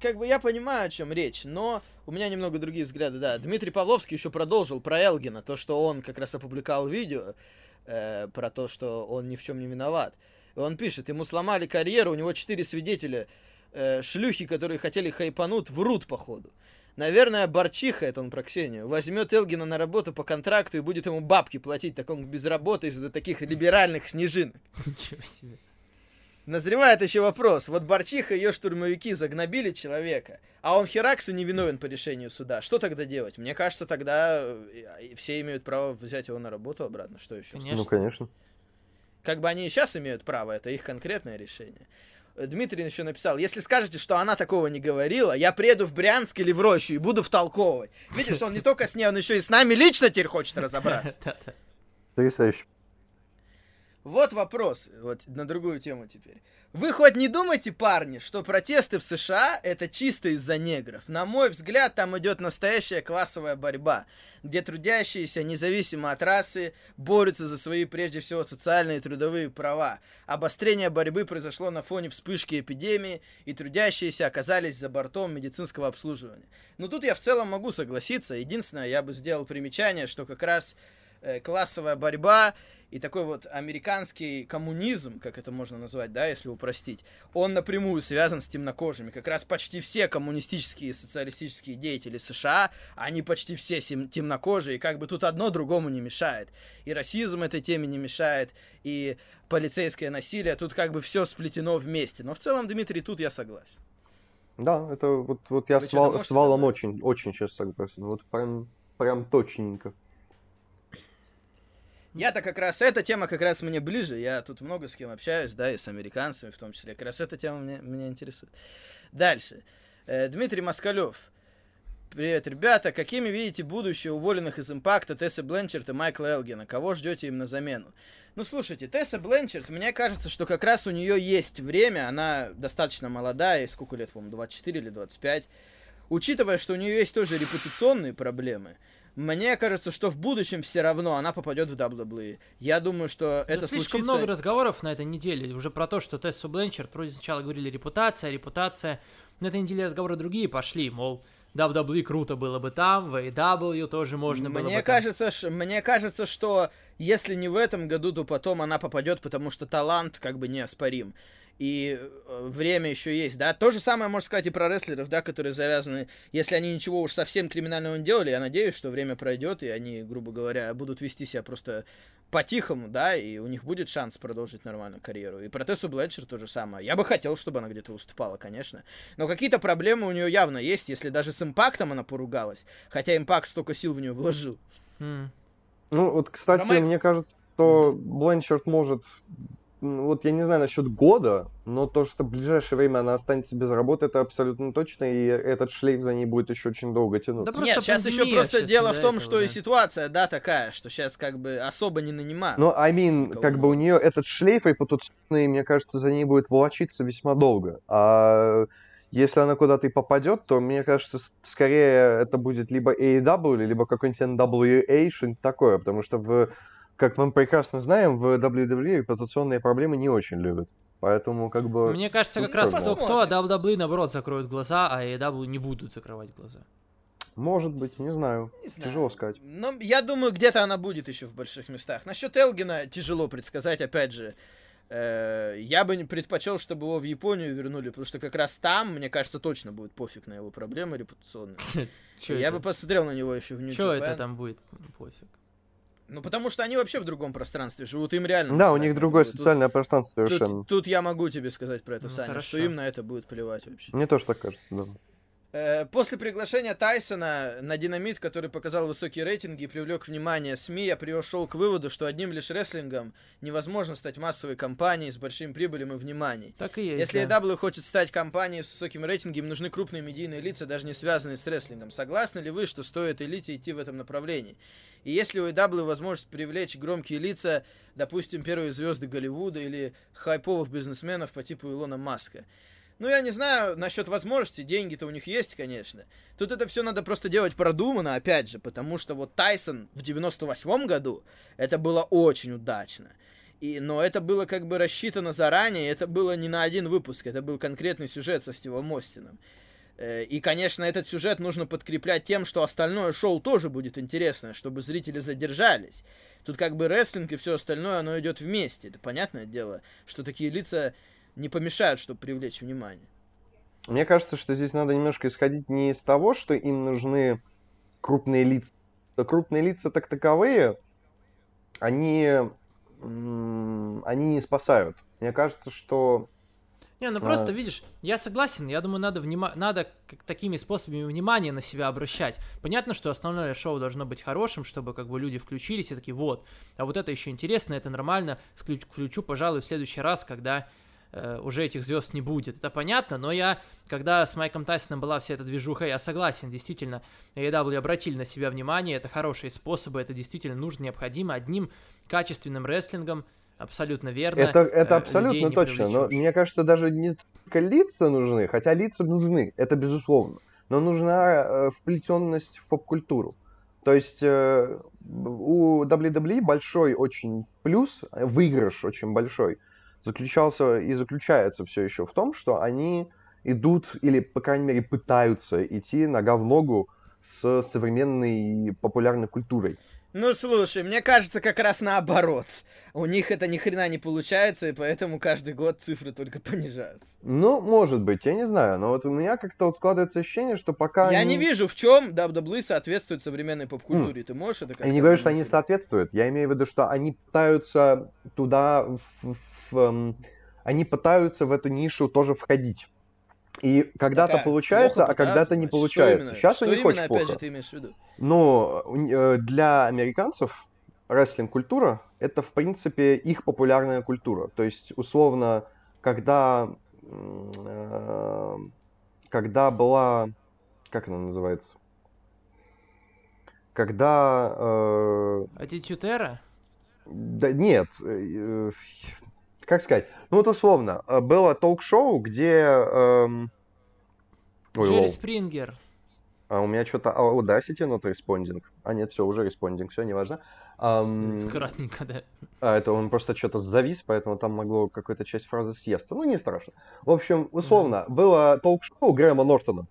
Как бы я понимаю, о чем речь, но у меня немного другие взгляды, да. Дмитрий Павловский еще продолжил про Элгина, то, что он как раз опубликовал видео э, про то, что он ни в чем не виноват. И он пишет, ему сломали карьеру, у него четыре свидетеля, э, шлюхи, которые хотели хайпануть, врут, походу. Наверное, Борчиха, это он про Ксению, возьмет Элгина на работу по контракту и будет ему бабки платить, так он без работы из-за таких либеральных снежинок. Ничего себе. Назревает еще вопрос. Вот Борчиха и ее штурмовики загнобили человека, а он Херакса не виновен по решению суда. Что тогда делать? Мне кажется, тогда э, все имеют право взять его на работу обратно. Что еще?
Конечно. Ну, конечно.
Как бы они и сейчас имеют право, это их конкретное решение. Дмитрий еще написал, если скажете, что она такого не говорила, я приеду в Брянск или в Рощу и буду втолковывать. Видишь, он не только с ней, он еще и с нами лично теперь хочет разобраться.
Потрясающе.
Вот вопрос, вот на другую тему теперь. Вы хоть не думаете, парни, что протесты в США это чисто из-за негров? На мой взгляд, там идет настоящая классовая борьба, где трудящиеся, независимо от расы, борются за свои, прежде всего, социальные и трудовые права. Обострение борьбы произошло на фоне вспышки эпидемии, и трудящиеся оказались за бортом медицинского обслуживания. Но тут я в целом могу согласиться. Единственное, я бы сделал примечание, что как раз э, классовая борьба и такой вот американский коммунизм, как это можно назвать, да, если упростить, он напрямую связан с темнокожими. Как раз почти все коммунистические и социалистические деятели США, они почти все темнокожие, и как бы тут одно другому не мешает. И расизм этой теме не мешает, и полицейское насилие, тут как бы все сплетено вместе. Но в целом, Дмитрий, тут я согласен.
Да, это вот, вот я Вы с, вал, с Валом очень, очень сейчас согласен. Вот прям, прям точненько.
Я-то как раз, эта тема как раз мне ближе, я тут много с кем общаюсь, да, и с американцами в том числе, как раз эта тема меня, меня интересует. Дальше. Э, Дмитрий Москалев. Привет, ребята. Какими видите будущее уволенных из импакта Тесса Бленчерт и Майкла Элгена? Кого ждете им на замену? Ну, слушайте, Тесса Бленчерт, мне кажется, что как раз у нее есть время, она достаточно молодая, сколько лет, по-моему, 24 или 25. Учитывая, что у нее есть тоже репутационные проблемы, мне кажется, что в будущем все равно она попадет в WWE. Я думаю, что это
слишком
случится...
много разговоров на этой неделе уже про то, что Тессу Бленчард вроде сначала говорили репутация, репутация. На этой неделе разговоры другие пошли, мол, WWE круто было бы там, в AEW тоже можно
мне
было бы
кажется, там. Ш, мне кажется, что если не в этом году, то потом она попадет, потому что талант как бы неоспорим. И э, время еще есть, да. То же самое можно сказать и про рестлеров, да, которые завязаны, если они ничего уж совсем криминального не делали, я надеюсь, что время пройдет, и они, грубо говоря, будут вести себя просто по-тихому, да, и у них будет шанс продолжить нормальную карьеру. И про Тессу Блэдшер то же самое. Я бы хотел, чтобы она где-то выступала, конечно. Но какие-то проблемы у нее явно есть, если даже с импактом она поругалась, хотя импакт столько сил в нее вложил.
Mm. Ну, вот, кстати, Майк... мне кажется, что Бленчард может вот я не знаю насчет года, но то, что в ближайшее время она останется без работы, это абсолютно точно, и этот шлейф за ней будет еще очень долго тянуться.
Да Нет, сейчас еще просто дело в том, что да. и ситуация, да, такая, что сейчас как бы особо не нанимают.
Ну, I mean, как бы у нее этот шлейф репутационный, мне кажется, за ней будет волочиться весьма долго. А если она куда-то и попадет, то, мне кажется, скорее это будет либо AEW, либо какой-нибудь NWA, что-нибудь такое, потому что в как мы прекрасно знаем, в WWE репутационные проблемы не очень любят. Поэтому как бы...
Мне кажется, как раз кто, кто, а WWE наоборот закроют глаза, а AEW не будут закрывать глаза.
Может быть, не знаю. Не знаю. Тяжело сказать.
Но я думаю, где-то она будет еще в больших местах. Насчет Элгина тяжело предсказать, опять же. Э, я бы не предпочел, чтобы его в Японию вернули, потому что как раз там, мне кажется, точно будет пофиг на его проблемы репутационные. Я бы посмотрел на него еще в Нью
Что это там будет пофиг?
Ну, потому что они вообще в другом пространстве живут, им реально...
Да, у них другое будет. социальное тут, пространство совершенно.
Тут, тут я могу тебе сказать про это, ну, Саня, хорошо. что им на это будет плевать вообще.
Мне тоже так кажется, да.
Э, после приглашения Тайсона на динамит, который показал высокие рейтинги и привлек внимание СМИ, я пришел к выводу, что одним лишь рестлингом невозможно стать массовой компанией с большим прибылем и вниманием.
Так и есть.
Если да. AW хочет стать компанией с высоким рейтингом, нужны крупные медийные лица, даже не связанные с рестлингом. Согласны ли вы, что стоит элите идти в этом направлении? И если у AW возможность привлечь громкие лица, допустим, первые звезды Голливуда или хайповых бизнесменов по типу Илона Маска, ну, я не знаю насчет возможностей, деньги-то у них есть, конечно. Тут это все надо просто делать продуманно, опять же, потому что вот Тайсон в 98 году, это было очень удачно. И, но это было как бы рассчитано заранее, это было не на один выпуск, это был конкретный сюжет со Стивом Остином. Э, и, конечно, этот сюжет нужно подкреплять тем, что остальное шоу тоже будет интересное, чтобы зрители задержались. Тут как бы рестлинг и все остальное, оно идет вместе. Это понятное дело, что такие лица не помешают, чтобы привлечь внимание.
Мне кажется, что здесь надо немножко исходить не из того, что им нужны крупные лица. Крупные лица так таковые, они, они не спасают. Мне кажется, что
не, ну просто, а... видишь, я согласен, я думаю, надо, внима... надо такими способами внимания на себя обращать. Понятно, что основное шоу должно быть хорошим, чтобы как бы люди включились и такие, вот, а вот это еще интересно, это нормально, включу, включу пожалуй, в следующий раз, когда э, уже этих звезд не будет. Это понятно, но я, когда с Майком Тайсоном была вся эта движуха, я согласен, действительно, AEW обратили на себя внимание, это хорошие способы, это действительно нужно, необходимо одним качественным рестлингом, абсолютно верно.
Это, это э, абсолютно точно, но мне кажется, даже не только лица нужны, хотя лица нужны, это безусловно, но нужна э, вплетенность в поп-культуру. То есть э, у WWE большой очень плюс, выигрыш очень большой – заключался и заключается все еще в том, что они идут, или, по крайней мере, пытаются идти нога в ногу с современной популярной культурой.
Ну, слушай, мне кажется, как раз наоборот. У них это ни хрена не получается, и поэтому каждый год цифры только понижаются.
Ну, может быть, я не знаю, но вот у меня как-то вот складывается ощущение, что пока
Я они... не вижу, в чем WWE соответствует современной поп-культуре. Mm. Ты можешь это как-то...
Я не говорю, что они соответствуют. Я имею в виду, что они пытаются туда в, Эм, они пытаются в эту нишу тоже входить. И когда-то получается, а когда-то не получается. Сейчас что у них именно, очень плохо. Же, ты имеешь в виду? Но э, для американцев рестлинг-культура — это, в принципе, их популярная культура. То есть, условно, когда, э, когда была... Как она называется? Когда... Э,
Аттитютера?
Да нет, э, как сказать, ну вот условно, э, было ток-шоу, где... Эм...
Ой, Джерри Спрингер.
А у меня что-то а, Audacity not responding. А нет, все, уже responding, все, неважно.
Um, Кратненько, да.
А, это он просто что-то завис, поэтому там могло какая-то часть фразы съесться. Ну, не страшно. В общем, условно, mm. было толк-шоу Грэма Нортона.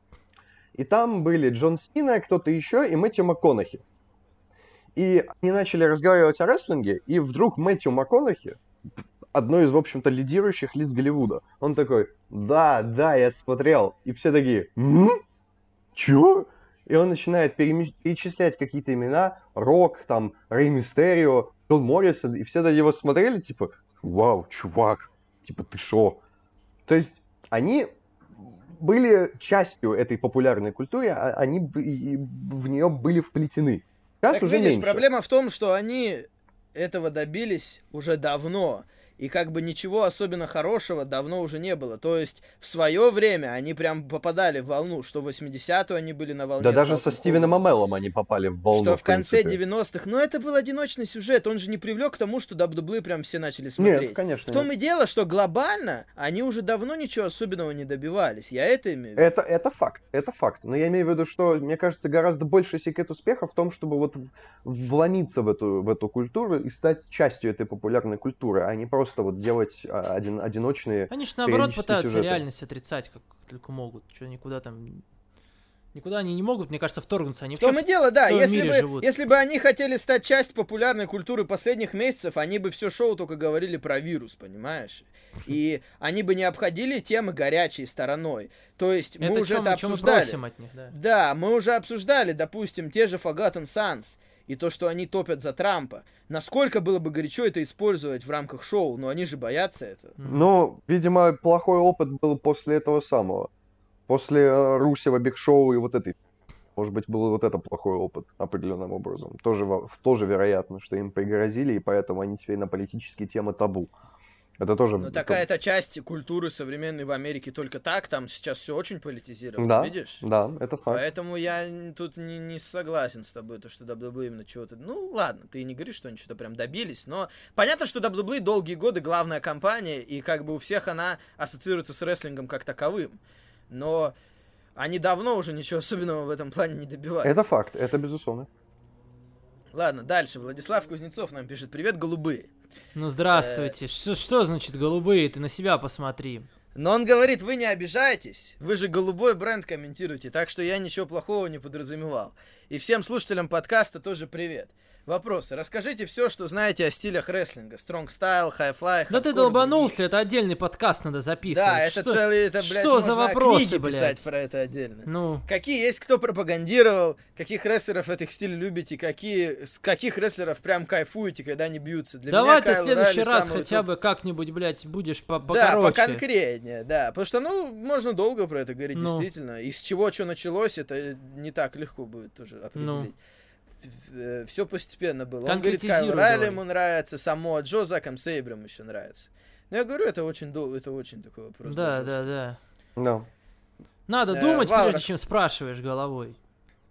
И там были Джон Сина, кто-то еще, и Мэтью МакКонахи. И они начали разговаривать о рестлинге, и вдруг Мэтью МакКонахи одной из, в общем-то, лидирующих лиц Голливуда. Он такой, да, да, я смотрел. И все такие, м? Чё? И он начинает перечислять какие-то имена, Рок, там, Рэй Мистерио, Фил Моррисон, и все на него смотрели, типа, вау, чувак, типа, ты шо? То есть они были частью этой популярной культуры, а они в нее были вплетены.
Сейчас так уже видишь, меньше. проблема в том, что они этого добились уже давно и как бы ничего особенно хорошего давно уже не было. То есть в свое время они прям попадали в волну, что в 80-ю они были на волне.
Да даже со Стивеном Амеллом они попали в волну.
Что в, в конце 90-х. Но это был одиночный сюжет, он же не привлек к тому, что WWE прям все начали смотреть.
Нет, конечно.
В том нет. и дело, что глобально они уже давно ничего особенного не добивались. Я это имею
в виду. Это, это факт, это факт. Но я имею в виду, что, мне кажется, гораздо больше секрет успеха в том, чтобы вот вломиться в эту, в эту культуру и стать частью этой популярной культуры, а не просто просто вот делать а, один, одиночные
Они же наоборот пытаются сюжеты. реальность отрицать, как только могут. Что никуда там Никуда они не могут, мне кажется, вторгнуться. Они
в том и дело, да. Если бы, живут. если бы они хотели стать частью популярной культуры последних месяцев, они бы все шоу только говорили про вирус, понимаешь? И они бы не обходили темы горячей стороной. То есть мы это уже чем, это обсуждали. Мы от них, да. да, мы уже обсуждали, допустим, те же Forgotten Sons и то, что они топят за Трампа. Насколько было бы горячо это использовать в рамках шоу, но они же боятся этого.
Ну, видимо, плохой опыт был после этого самого. После э, Русева, Биг Шоу и вот этой. Может быть, был вот это плохой опыт определенным образом. Тоже, тоже вероятно, что им пригрозили, и поэтому они теперь на политические темы табу. Это тоже...
Ну, такая-то часть культуры современной в Америке только так, там сейчас все очень политизировано,
да,
видишь?
Да, это факт.
Поэтому я тут не, не согласен с тобой, то, что WWE именно чего-то... Ну, ладно, ты не говоришь, что они что-то прям добились, но понятно, что WWE долгие годы главная компания, и как бы у всех она ассоциируется с рестлингом как таковым. Но они давно уже ничего особенного в этом плане не добивались.
Это факт, это безусловно.
Ладно, дальше. Владислав Кузнецов нам пишет. Привет, голубые.
Ну здравствуйте. Что, что значит голубые? Ты на себя посмотри.
Но он говорит, вы не обижаетесь, вы же голубой бренд комментируете, так что я ничего плохого не подразумевал. И всем слушателям подкаста тоже привет. Вопросы. Расскажите все, что знаете о стилях рестлинга. Strong Style, High Fly,
Да ты долбанулся, это отдельный подкаст надо записывать.
Да, это что, целый, это, блядь, что за вопросы, книги блядь? писать про это отдельно.
Ну.
Какие есть, кто пропагандировал, каких рестлеров этих стилей любите, какие, с каких рестлеров прям кайфуете, когда они бьются.
Для Давай меня ты в следующий раз хотя топ... бы как-нибудь, блядь, будешь по покороче.
Да, поконкретнее, да. Потому что, ну, можно долго про это говорить, ну. действительно. Из чего что началось, это не так легко будет тоже определить. Ну все постепенно было. Он говорит, Кайл Райли ему нравится, само Джо Заком Сейбром еще нравится. Но я говорю, это очень долго, это очень такой вопрос.
Да, да, да.
No.
Надо э, думать, прежде чем спрашиваешь головой.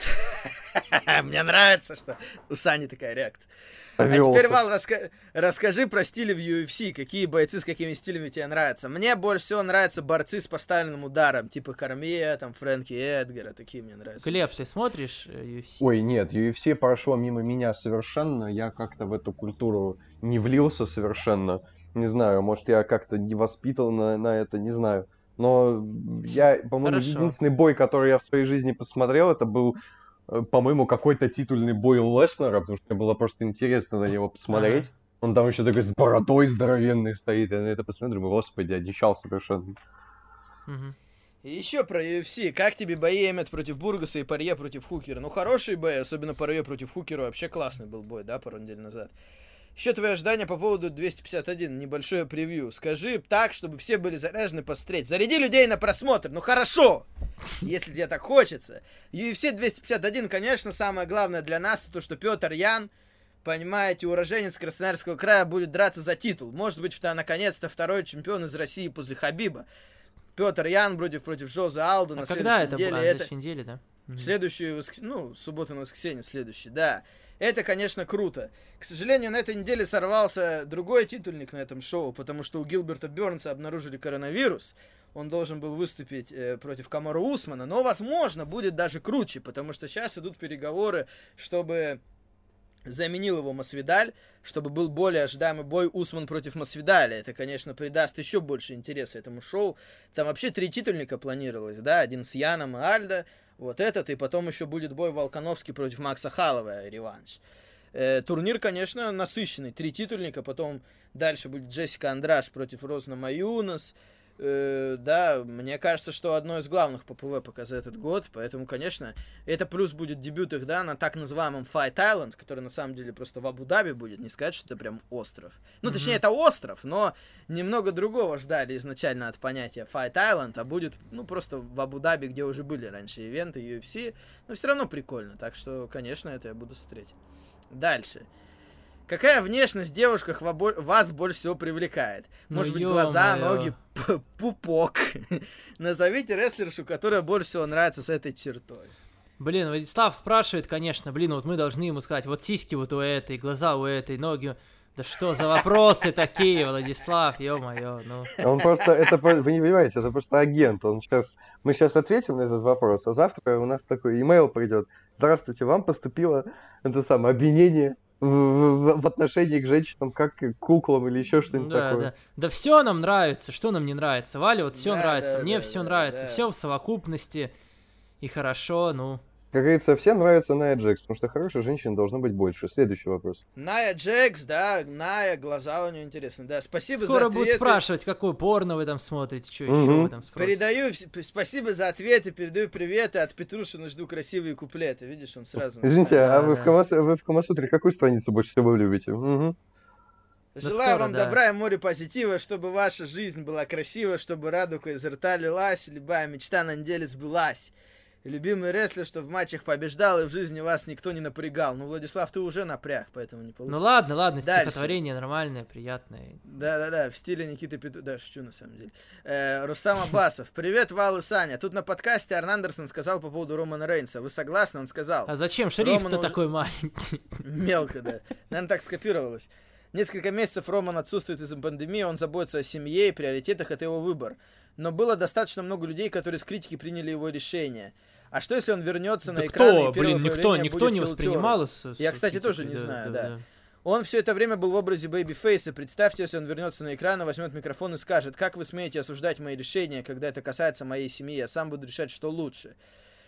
Мне нравится, что у Сани такая реакция. А теперь, Вал, раска... расскажи про стили в UFC. Какие бойцы с какими стилями тебе нравятся? Мне больше всего нравятся борцы с поставленным ударом, типа Кармия, там, Фрэнки Эдгара, такие мне нравятся.
Глеб, ты смотришь э, UFC?
Ой, нет, UFC прошло мимо меня совершенно. Я как-то в эту культуру не влился совершенно. Не знаю, может, я как-то не воспитал на, на это, не знаю. Но я, по-моему, единственный бой, который я в своей жизни посмотрел, это был Э, по-моему, какой-то титульный бой Леснера, потому что мне было просто интересно на него посмотреть. Ага. Он там еще такой с бородой здоровенный стоит. Я на это посмотрю, господи, одичал совершенно.
Угу. И еще про UFC. Как тебе бои Эммет против Бургаса и Парье против Хукера? Ну, хороший бой, особенно Парье против Хукера. Вообще классный был бой, да, пару недель назад. Еще твои ожидания по поводу 251, небольшое превью. Скажи так, чтобы все были заряжены посмотреть. Заряди людей на просмотр, ну хорошо, если тебе так хочется. UFC 251, конечно, самое главное для нас, то, что Петр Ян, понимаете, уроженец Красноярского края, будет драться за титул. Может быть, наконец-то второй чемпион из России после Хабиба. Петр Ян против, против Жоза Алда а на
когда
следующей
это
неделе.
А, это... неделе, да?
В следующую, ну, субботу на воскресенье следующий, да. Это, конечно, круто. К сожалению, на этой неделе сорвался другой титульник на этом шоу, потому что у Гилберта Бернса обнаружили коронавирус. Он должен был выступить э, против Камара Усмана, но, возможно, будет даже круче, потому что сейчас идут переговоры, чтобы заменил его Масвидаль, чтобы был более ожидаемый бой Усман против Масвидаля. Это, конечно, придаст еще больше интереса этому шоу. Там вообще три титульника планировалось, да, один с Яном и Альдо, вот этот, и потом еще будет бой Волконовский против Макса Халова, реванш. Э, турнир, конечно, насыщенный. Три титульника, потом дальше будет Джессика Андраш против Розна Маюнас. Э, да, мне кажется, что одно из главных ППВ пока за этот год, поэтому, конечно, это плюс будет дебют их, да, на так называемом Fight Island, который на самом деле просто в Абу-Даби будет, не сказать, что это прям остров. Ну, mm-hmm. точнее, это остров, но немного другого ждали изначально от понятия Fight Island, а будет, ну, просто в Абу-Даби, где уже были раньше ивенты UFC, но все равно прикольно, так что, конечно, это я буду смотреть. Дальше. Какая внешность в девушках вас больше всего привлекает? Ну, Может ну, быть, глаза, ноги, пупок. Назовите рестлершу, которая больше всего нравится с этой чертой.
Блин, Владислав спрашивает, конечно, блин, вот мы должны ему сказать, вот сиськи вот у этой, глаза у этой, ноги. Да что за вопросы такие, Владислав, ё-моё, ну.
Он просто, это, вы не понимаете, это просто агент, он сейчас, мы сейчас ответим на этот вопрос, а завтра у нас такой имейл придет. Здравствуйте, вам поступило это самое обвинение в, в, в отношении к женщинам, как к куклам или еще что-нибудь
да,
такое.
Да. да все нам нравится, что нам не нравится. Валя, вот все да, нравится, да, мне да, все да, нравится, да. все в совокупности и хорошо, ну.
Как говорится, всем нравится Ная Джекс, потому что хорошая женщина должна быть больше. Следующий вопрос.
Ная Джекс, да, Ная, глаза у нее интересные. Да, спасибо
Скоро
за ответы.
будут спрашивать, какое порно вы там смотрите, что угу. еще вы там
спросите. Передаю, спасибо за ответы, передаю приветы от Петрушина, жду красивые куплеты. Видишь, он сразу...
Извините, а да, да. Вы, в Камас... вы в Камасутре какую страницу больше всего любите? Угу.
Желаю скоро, вам да. добра и море позитива, чтобы ваша жизнь была красива, чтобы радуга изо рта лилась, любая мечта на неделе сбылась любимый рестлер, что в матчах побеждал, и в жизни вас никто не напрягал. Ну, Владислав, ты уже напряг, поэтому не получится.
Ну ладно, ладно, Дальше. стихотворение нормальное, приятное.
Да-да-да, в стиле Никиты Пету... Да, шучу на самом деле. Э, Рустам Абасов. Привет, Вал и Саня. Тут на подкасте Арн Андерсон сказал по поводу Романа Рейнса. Вы согласны? Он сказал.
А зачем шрифт-то уже... такой маленький?
Мелко, да. Наверное, так скопировалось. Несколько месяцев Роман отсутствует из-за пандемии, он заботится о семье и приоритетах, это его выбор. Но было достаточно много людей, которые с критики приняли его решение. А что, если он вернется да на экран
кто? и Блин, никто, никто не воспринимал с,
Я, кстати, тоже не да, знаю, да. да. Он все это время был в образе Бэйби Фейса. Представьте, если он вернется на экран, возьмет микрофон и скажет, как вы смеете осуждать мои решения, когда это касается моей семьи, я сам буду решать, что лучше.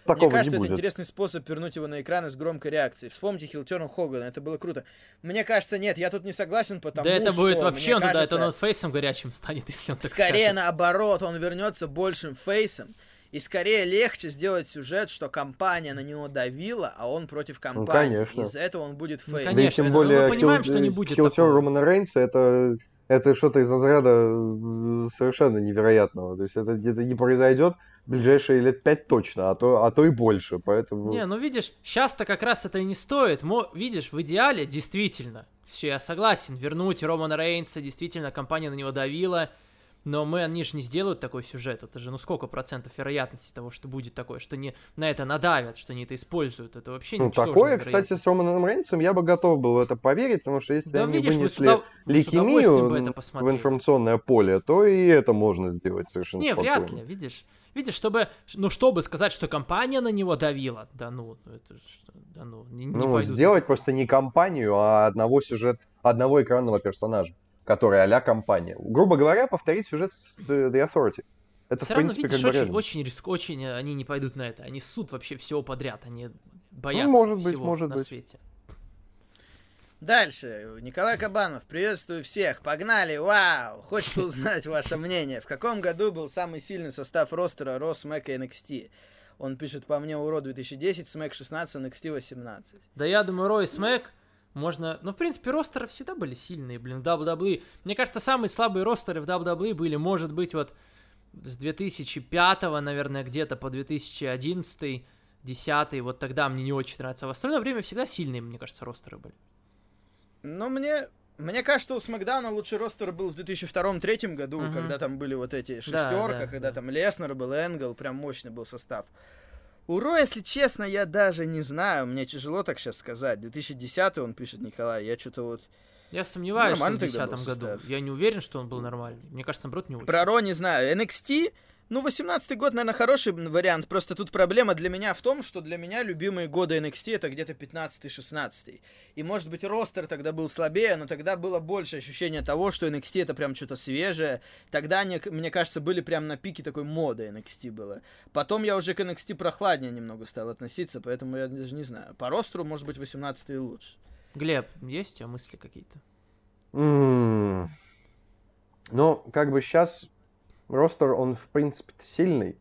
Такого Мне кажется, это будет. интересный способ вернуть его на экран с громкой реакцией. Вспомните Хилтерна Хогана, это было круто. Мне кажется, нет, я тут не согласен, потому
что... Да это будет
что,
вообще, он
кажется,
тогда это он фейсом горячим станет, если он так
Скорее
скажет.
наоборот, он вернется большим фейсом. И скорее легче сделать сюжет, что компания на него давила, а он против ну, компании. Ну, конечно. Из-за этого он будет фейс. Ну,
конечно, да, тем более, мы понимаем, Хил... что не будет Хилтер Романа Рейнса это это что-то из разряда совершенно невероятного. То есть это, это не произойдет ближайшие лет пять точно, а то, а то и больше. Поэтому...
Не, ну видишь, сейчас-то как раз это и не стоит. Мо, видишь, в идеале действительно, все, я согласен, вернуть Романа Рейнса, действительно, компания на него давила, но мы, они же не сделают такой сюжет. Это же, ну сколько процентов вероятности того, что будет такое, что не на это надавят, что они это используют. Это вообще
ну, такое, кстати, с Романом Рейнсом я бы готов был в это поверить, потому что если да, они видишь, вынесли сюда, лейкемию в информационное поле, то и это можно сделать совершенно
Не,
спокойно.
вряд ли, видишь. Видишь, чтобы, ну, чтобы сказать, что компания на него давила, да ну, ну это да ну, не, не
Ну, сделать просто не компанию, а одного сюжет, одного экранного персонажа который а компания. Грубо говоря, повторить сюжет с The Authority.
Это, Все в равно, принципе, видишь, как очень, очень риск, очень э, они не пойдут на это. Они суд вообще всего подряд, они боятся ну, может быть, всего может на быть. свете.
Дальше. Николай Кабанов, приветствую всех. Погнали, вау! Хочется узнать ваше мнение. В каком году был самый сильный состав ростера Ро, Смэк и NXT? Он пишет по мне Уро 2010, Смэк 16, NXT 18.
Да я думаю, Ро и Смэк можно... Ну, в принципе, ростеры всегда были сильные, блин, в WWE. Мне кажется, самые слабые ростеры в WWE были, может быть, вот с 2005, наверное, где-то по 2011 10 вот тогда мне не очень нравится. А в остальное время всегда сильные, мне кажется, ростеры были.
Ну, мне мне кажется, у Смакдауна лучший ростер был в 2002-2003 году, uh-huh. когда там были вот эти шестерка, да, да, когда да. там Леснер был, Энгл, прям мощный был состав. Уро, если честно, я даже не знаю. Мне тяжело так сейчас сказать. 2010 он пишет, Николай. Я что-то вот...
Я сомневаюсь, что в 2010 году. Я не уверен, что он был нормальный. Мне кажется, наоборот, не очень.
Про Ро не знаю. NXT ну, 18-й год, наверное, хороший вариант. Просто тут проблема для меня в том, что для меня любимые годы NXT это где-то 15-16. И, может быть, ростер тогда был слабее, но тогда было больше ощущения того, что NXT это прям что-то свежее. Тогда они, мне кажется, были прям на пике такой моды NXT было. Потом я уже к NXT прохладнее немного стал относиться, поэтому я даже не знаю. По ростеру, может быть, 18-й лучше.
Глеб, есть у тебя мысли какие-то?
М, Ну, как бы сейчас ростер, он в принципе сильный.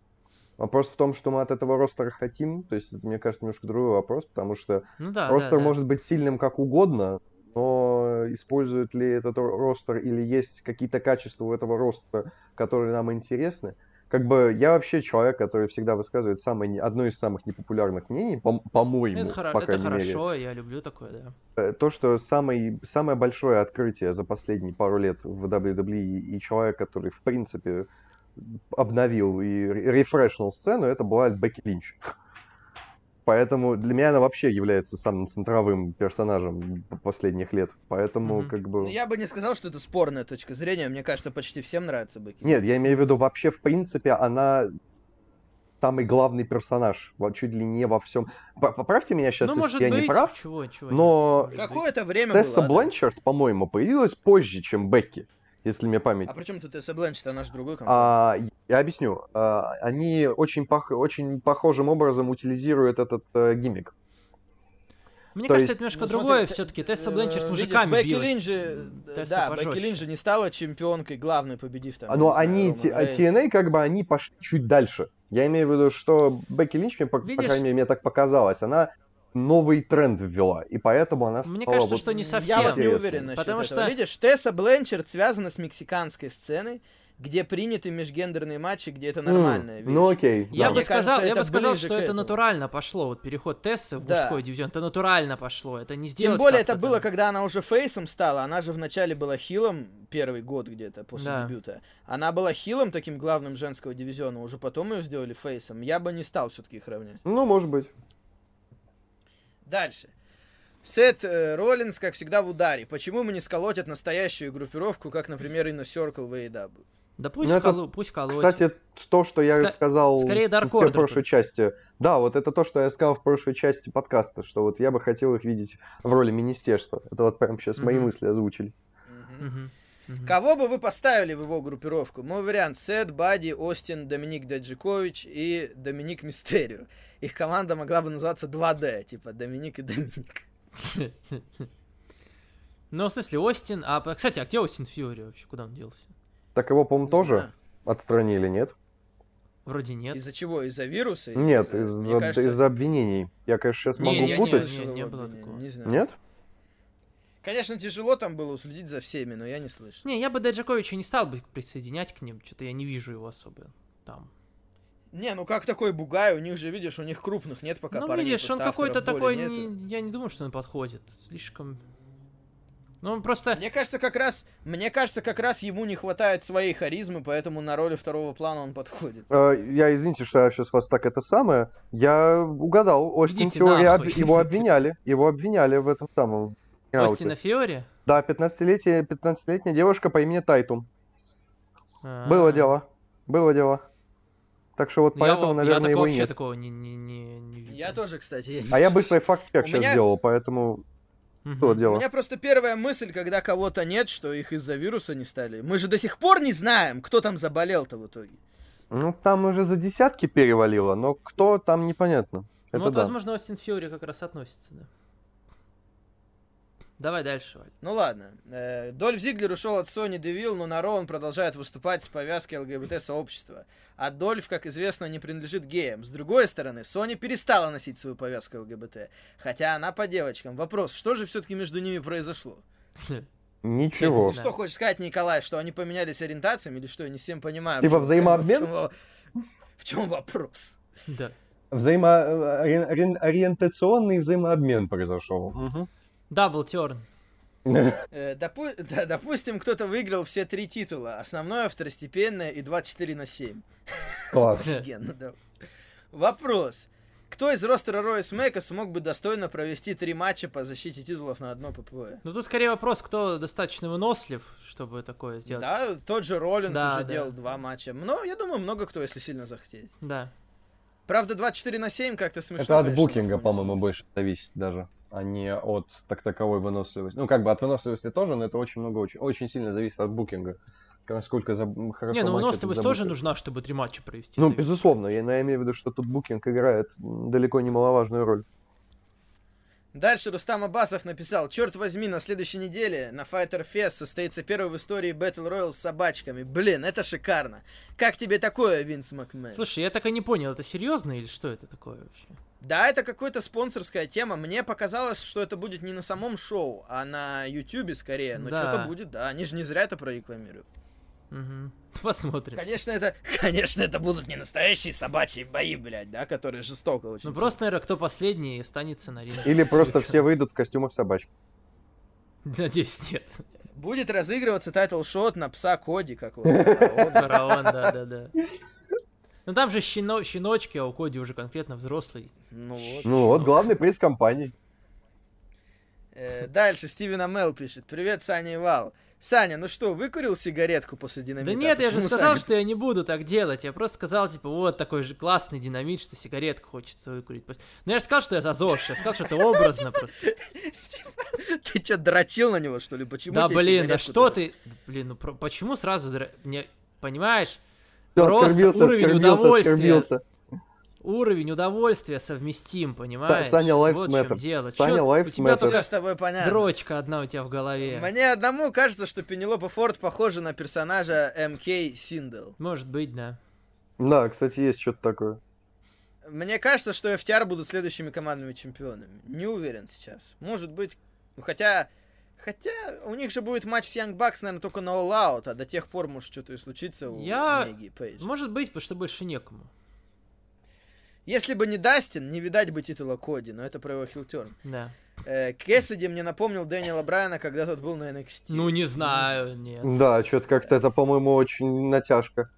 Вопрос в том, что мы от этого ростера хотим. То есть это, мне кажется, немножко другой вопрос, потому что
Ну да, да,
ростер
да.
может быть сильным как угодно, но использует ли этот ро- ростер или есть какие-то качества у этого ростера, которые нам интересны. Как бы я вообще человек, который всегда высказывает самое, одно из самых непопулярных мнений, по- по-моему,
Это, хоро-
по
это
мере.
хорошо, я люблю такое, да.
Э, то, что самый, самое большое открытие за последние пару лет в WWE и человек, который, в принципе, обновил и ре- рефрешнул сцену, это была Бекки Линч. Поэтому для меня она вообще является самым центровым персонажем последних лет. Поэтому,
Мгм.
как бы...
Ну, Я бы не сказал, что это спорная точка зрения. Мне кажется, почти всем нравится Бекки.
Нет, я имею в виду, вообще, в принципе, она самый главный персонаж. Чуть ли не во всем. Поправьте меня сейчас,
ну,
если
может
я
быть,
не прав.
чего, чего
но.
Какое-то время
Тесса
было. да.
Бленчард, по-моему, появилась позже, чем Бекки, если мне память
А при чем тут Тесса Бленчет, она же другой компания.
А, я объясню. А, они очень, пох- очень похожим образом утилизируют этот э, гиммик.
Мне
то
кажется,
есть-
это немножко
Ну,
другое
смотри,
все-таки.
э,
Тесса Бленчер с мужиками
Бекки
билась.
Линч же,
Тесса
да, Бекки же не стала чемпионкой главной, победив там.
Но
знаю,
они, а. TNA, как бы, они пошли чуть дальше. Я имею в виду, что Бекки Линч, мне, по, по крайней мере, мне так показалось, она новый тренд ввела, и поэтому она стала
Мне кажется,
вот
что не
Я
совсем.
вот не уверен насчет
Потому
этого.
что-
Видишь, Тесса Бленчард связана с мексиканской сценой, где приняты межгендерные матчи, где это
М,
нормальная вещь.
Ну окей.
Я
да.
бы
Мне
сказал,
кажется,
я бы сказал, что это натурально пошло. Вот переход Тессы в
Да.
мужской дивизион, это натурально пошло. Это не
Тем
сделать
более это было,
там.
когда она уже фейсом стала. Она же вначале была хилом первый год где-то после
Да.
дебюта. Она была хилом таким главным женского дивизиона. Уже потом ее сделали фейсом. Я бы не стал все-таки их равнять.
Ну, может быть.
Дальше. Сет э, Роллинс, как всегда, в ударе. Почему мы не сколотят настоящую группировку, как, например, Inner Circle в AEW?
Да пусть,
Ну, это,
коло- пусть колоть.
Кстати, то, что я
Ска-
сказал
скорее
в,
Dark
в
Order
прошлой
только.
части. Да, вот это то, что я сказал в прошлой части подкаста, что вот я бы хотел их видеть в роли министерства. Это вот прям сейчас мои
Мгм.
мысли озвучили.
Мгм.
Мгм.
Кого бы вы поставили в его группировку? Мой вариант Сет, Бади, Остин, Доминик Даджикович и Доминик Мистерио. Их команда могла бы называться 2D, типа Доминик и Доминик.
Ну, в смысле, Остин... А, кстати, а где Остин Фьюри вообще? Куда он делся?
Так его, по-моему,
Не
тоже
знаю.
отстранили, нет?
Вроде нет.
Из-за чего? Из-за вируса?
Нет,
из-за-
из-за
Мне кажется-
из-за обвинений. Я, конечно, сейчас
Не,
могу
не,
путать.
не, не
его
было такого.
Не знаю.
Нет?
Конечно, тяжело там было уследить за всеми, но я не слышал.
Не, я бы Дэджаковича не стал бы присоединять к ним. Что-то я не вижу его особо там.
Не, ну как такой бугай? У них же, видишь, у них крупных нет пока
ну,
парней,
видишь, он какой-то такой... не-. Я не думаю, что он подходит. Слишком... Ну, он просто...
Мне кажется, как раз, мне кажется, как раз ему не хватает своей харизмы, поэтому на роли второго плана он подходит.
Э, Я, извините, что я сейчас вас так это самое. Я угадал. Остин
Идите нахуй.
об- его обвиняли. Его обвиняли в этом самом.
Остина Фиори?
Да, 15-летняя, 15-летняя девушка по имени Тайтум.
А.
Было дело. Было дело. Так что вот
Ну, я
поэтому,
во-
наверное,
я
его
вообще
нет.
такого не, не, не, не видел.
Я тоже, кстати, я не
А я быстрый факт-чек
У
сейчас
меня-
сделал, поэтому
Мгм.
что
У
дело.
меня просто первая мысль, когда кого-то нет, что их из-за вируса не стали. Мы же до сих пор не знаем, кто там заболел-то в итоге.
Ну, там уже за десятки перевалило, но кто там непонятно.
Ну,
Это
вот,
да.
возможно, Остин Фьюри как раз относится, да. Давай дальше, Валь.
Ну ладно. Э, Дольф Зиглер ушел от Сони Девил, но на Ро он продолжает выступать с повязкой ЛГБТ-сообщества. А Дольф, как известно, не принадлежит геям. С другой стороны, Сони перестала носить свою повязку ЛГБТ. Хотя она по девочкам. Вопрос, что же все-таки между ними произошло?
Ничего.
Что хочет сказать Николай, что они поменялись ориентациями или что? Я не всем понимаю.
Типа взаимообмен?
В чем, вопрос?
Да.
Взаимо... ори- ори- Ориентационный взаимообмен произошел.
Double turn.
Э, допу- да, допустим, кто-то выиграл все три титула. Основное, второстепенное и 24 на 7.
Класс.
Офигенно, да. Вопрос. Кто из ростера Ройс Мэка смог бы достойно провести три матча по защите титулов на одно ППВ?
Ну, тут скорее вопрос, кто достаточно вынослив, чтобы такое сделать.
Да, тот же Роллинс
Да,
уже
да.
делал два матча. Но я думаю, много кто, если сильно захотеть.
Да.
Правда, 24 на 7 как-то смешно.
Это от
конечно,
букинга, по-моему, больше зависит даже, а не от так таковой выносливости. Ну, как бы от выносливости тоже, но это очень много, очень, очень сильно зависит от букинга. Насколько за... хорошо
не, ну выносливость тоже нужна, чтобы три матча провести.
Ну, безусловно, я, я имею в виду, что тут букинг играет далеко не маловажную роль.
Дальше Рустам Абасов написал, черт возьми, на следующей неделе на Fighter Fest состоится первый в истории Battle Royale с собачками. Блин, это шикарно. Как тебе такое, Винс Макмен?
Слушай, я так и не понял, это серьезно или что это такое вообще?
Да, это какая-то спонсорская тема. Мне показалось, что это будет не на самом шоу, а на Ютубе скорее. Но
Да.
что-то будет, да. Они же не зря это прорекламируют.
Угу. Посмотрим.
Конечно, это, конечно, это будут не настоящие собачьи бои, блядь, да, которые жестоко очень.
Ну просто, наверное, кто последний останется на ринге.
Или просто все выйдут в костюмах собачек.
Надеюсь, нет.
Будет разыгрываться title shot на пса Коди какого-то.
Фараон, да-да-да. Ну там же щено- щеночки, а у Коди уже конкретно взрослый.
Ну вот.
Ну вот, главный приз компании.
Э, Дальше Стивен Амел пишет. Привет, Саня и Вал. Саня, ну что, выкурил сигаретку после динамита?
Да нет, я же
Почему
сказал,
Саня-
что я не буду так делать. Я просто сказал, типа, вот такой же классный динамит, что сигаретку хочется выкурить. Но я же сказал, что я за ЗОЖ. Я сказал, что это образно просто.
Ты что, дрочил на него, что ли? Почему
Да, блин, да что ты... Блин, ну почему сразу... Понимаешь? Просто уровень удовольствия. Уровень удовольствия совместим, понимаешь?
Саня lives
вот в чем дело.
Саня
Чё, у тебя
matters.
Только
с тобой понятно.
дрочка одна у тебя в голове.
Мне одному кажется, что Пенелопа Форд похожа на персонажа МК Синдел.
Может быть, да.
Да, кстати, есть что-то такое.
Мне кажется, что FTR будут следующими командными чемпионами. Не уверен сейчас. Может быть. Ну хотя. Хотя у них же будет матч с Young Bucks, наверное, только на All Out, а до тех пор может что-то и случиться у
Я-
Омеги и Пейджа.
Может быть, потому что больше некому.
Если бы не Дастин, не видать бы титула Коди, но это про его heel turn.
Да.
Э, Кэссиди мне напомнил Дэниела Брайана, когда тот был на NXT.
Ну, не знаю, нет.
Да, что-то как-то это, по-моему, очень натяжка.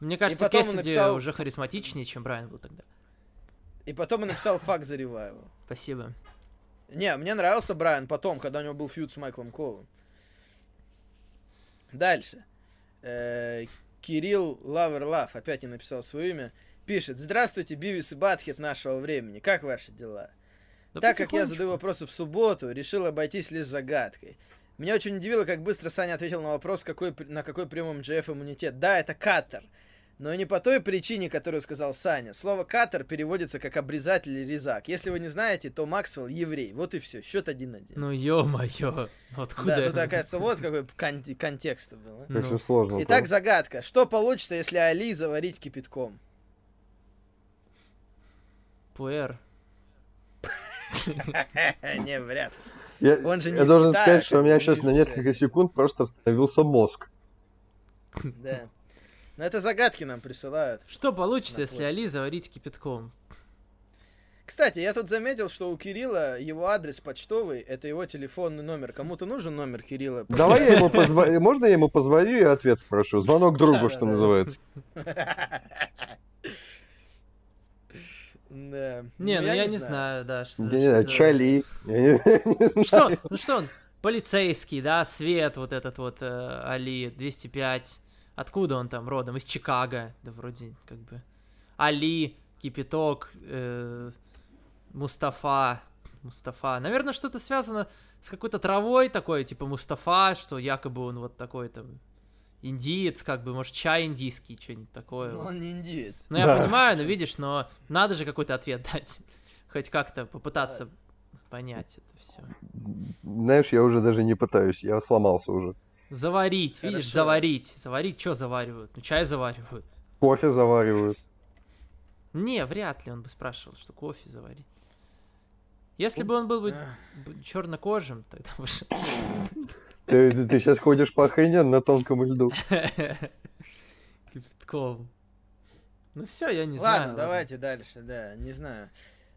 Мне кажется, Кэссиди
написал-
уже харизматичнее, чем Брайан был тогда.
И потом он написал Fuck the Revival.
Спасибо.
Не, мне нравился Брайан потом, когда у него был фьюд с Майклом Колом. Дальше. Э, Кирилл Лавер Лав, опять не написал свое имя, пишет. Здравствуйте, Бивис и Батхет нашего времени. Как ваши дела?
Да
так как я задаю вопросы в субботу, решил обойтись лишь загадкой. Меня очень удивило, как быстро Саня ответил на вопрос, какой, на какой прямом GF иммунитет. Да, это каттер. Но не по той причине, которую сказал Саня. Слово каттер переводится как обрезатель или резак. Если вы не знаете, то Максвелл еврей. Вот и все. Счет 1-1.
Ну, ё-моё. Откуда
Да, тут, оказывается, вот какой кон- контекст был.
Ну,
Очень сложно.
Итак, загадка. Что получится, если Али заварить кипятком?
Пуэр.
Не, вряд ли.
Я,
он же не
я должен сказать, что у меня сейчас на несколько секунд просто остановился мозг.
Да. Но это загадки нам присылают.
Что получится, если. Али заварить кипятком?
Кстати, я тут заметил, что у Кирилла его адрес почтовый, это его телефонный номер. Кому-то нужен номер Кирилла?
Давай я ему позвоню. Можно я ему позвоню и ответ спрошу? Звонок другу, что называется.
Да.
Не, ну я, не знаю, да. Что,
не
что-
Чали.
Что? Ну что он? Полицейский, да, Свет, вот этот вот э, Али, 205. Откуда он там родом? Из Чикаго. Да вроде как бы. Али, Кипяток, э, Мустафа. Мустафа. Наверное, что-то связано с какой-то травой такой, типа Мустафа, что якобы он вот такой там индиец, как бы, может, чай индийский, что-нибудь такое.
Но
вот.
он не индиец.
Ну, я
Да.
понимаю, но видишь, но надо же какой-то ответ дать. Хоть как-то попытаться понять это все.
Знаешь, я уже даже не пытаюсь, я сломался уже.
Заварить, видишь,
Хорошо.
заварить. Заварить, что заваривают? Ну, чай заваривают.
Кофе заваривают.
Не, вряд ли он бы спрашивал, что кофе заварить. Если бы он был бы чернокожим, тогда бы...
Ты, сейчас ходишь по охрененно на тонком льду.
Кипятком. Ну все, я не
Ладно,
знаю.
давайте дальше, да, не знаю.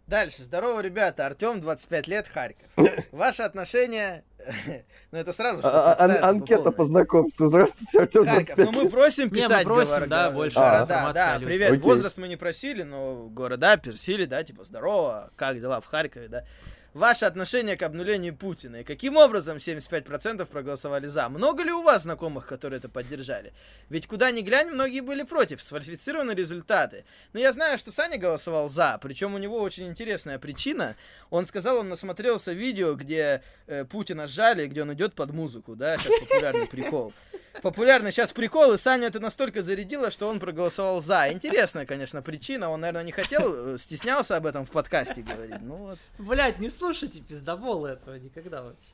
Дальше. Здорово, ребята. Артем, 25 лет, Харьков. Ваши отношения... Ну, это сразу, чтобы
А- а- Анкета по знакомству. Здравствуйте, Артем
Харьков, ну мы просим
Не, мы
писать,
просим,
говор-
да, больше
да,
информации
да, привет, возраст мы не просили, но города просили, да, типа, здорово, как дела в Харькове, да. Ваше отношение к обнулению Путина и каким образом 75% проголосовали за? Много ли у вас знакомых, которые это поддержали? Ведь куда ни глянь, многие были против, сфальсифицированы результаты. Но я знаю, что Саня голосовал за, причем у него очень интересная причина. Он сказал, он насмотрелся видео, где э, Путина сжали, где он идет под музыку, да, сейчас популярный прикол. популярны сейчас приколы. Саню это настолько зарядило, что он проголосовал за. Интересная, конечно, причина. Он, наверное, не хотел, э, стеснялся об этом в подкасте говорить. Ну вот.
Блять, не слушайте пиздоболы этого никогда вообще.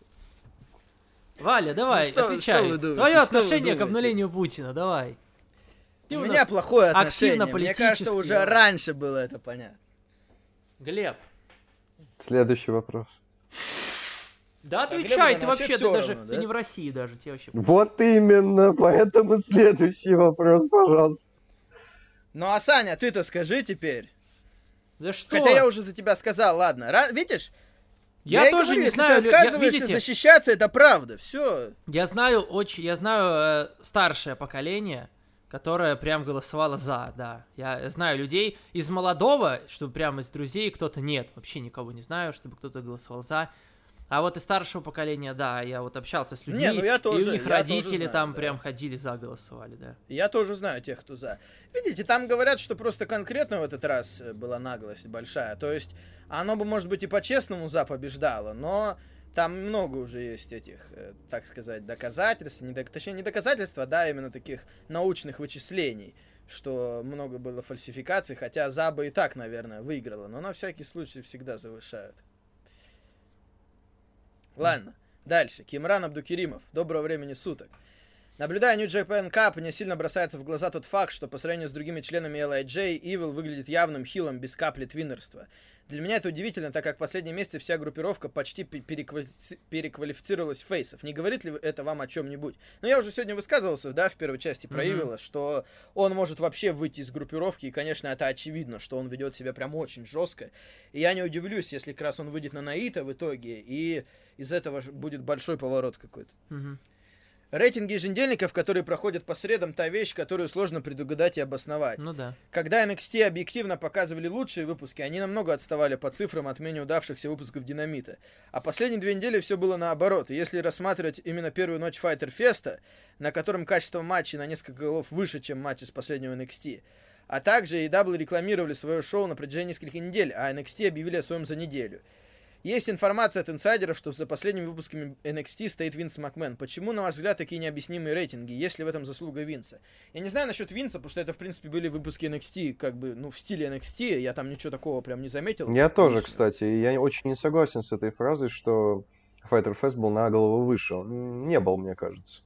Валя, давай,
Ну что-
отвечай.
что вы думаете?
Твое
Что вы
отношение к обнулению Путина, давай. Ты
У
у
меня плохое отношение. Мне кажется, уже раньше было это понятно.
Глеб.
Следующий вопрос.
Да,
Да,
отвечай, ты
вообще
вообще, ты даже,
равно,
ты не в России даже, тебе вообще...
Вот именно, поэтому следующий вопрос, пожалуйста.
Ну а Саня, ты-то скажи теперь.
Да что?
Хотя я уже за тебя сказал, ладно. Ра- видишь?
Я
и
тоже
говорю,
не
если
знаю,
Ты
лю- я-
отказываешься
видите,
защищаться, это правда. Все.
я знаю очень, я знаю э, старшее поколение, которое прям голосовало за, да. Я знаю людей из молодого, чтобы прям из друзей кто-то нет, вообще никого не знаю, чтобы кто-то голосовал за. А вот из старшего поколения, да, я вот общался с людьми,
Не, ну я
и
тоже-
у них родители
знаю,
там
да.
прям ходили за, голосовали, да.
Я тоже знаю тех, кто за. Видите, там говорят, что просто конкретно в этот раз э, была наглость большая. То есть оно бы, может быть, и по-честному за побеждало, но там много уже есть этих, э, так сказать, доказательств, не точнее не доказательства, да, именно таких научных вычислений, что много было фальсификаций, хотя за бы и так, наверное, выиграла, но на всякий случай всегда завышают. Ладно, дальше. Кимран Абдукеримов. Доброго времени суток. Наблюдая New Japan Cup, мне сильно бросается в глаза тот факт, что по сравнению с другими членами LIJ, Evil выглядит явным хилом без капли твиннерства. Для меня это удивительно, так как в последние месяцы вся группировка почти пе- переквалифици- переквалифицировалась в фейсов. Не говорит ли это вам о чем-нибудь? Но я уже сегодня высказывался, да, в первой части про
Мгм.
Evil, что он может вообще выйти из группировки, и, конечно, это очевидно, что он ведет себя прям очень жестко. И я не удивлюсь, если как раз он выйдет на Наита в итоге, и из этого будет большой поворот какой-то.
Мгм.
Рейтинги еженедельников, которые проходят по средам, та вещь, которую сложно предугадать и обосновать.
Ну да.
Когда NXT объективно показывали лучшие выпуски, они намного отставали по цифрам от менее удавшихся выпусков Динамита. А последние две недели все было наоборот. И если рассматривать именно первую ночь Fighter Феста, на котором качество матчей на несколько голов выше, чем матчи с последнего NXT, а также AEW рекламировали свое шоу на протяжении нескольких недель, а NXT объявили о своем за неделю. Есть информация от инсайдеров, что за последними выпусками NXT стоит Винс Макмен. Почему, на ваш взгляд, такие необъяснимые рейтинги? Есть ли в этом заслуга Винса? Я не знаю насчет Винса, потому что это, в принципе, были выпуски NXT, как бы, ну, в стиле NXT. Я там ничего такого прям не заметил.
Я тоже,
лично.
кстати, я очень не согласен с этой фразой, что Fighter Fest был на голову выше. Он не был, мне кажется.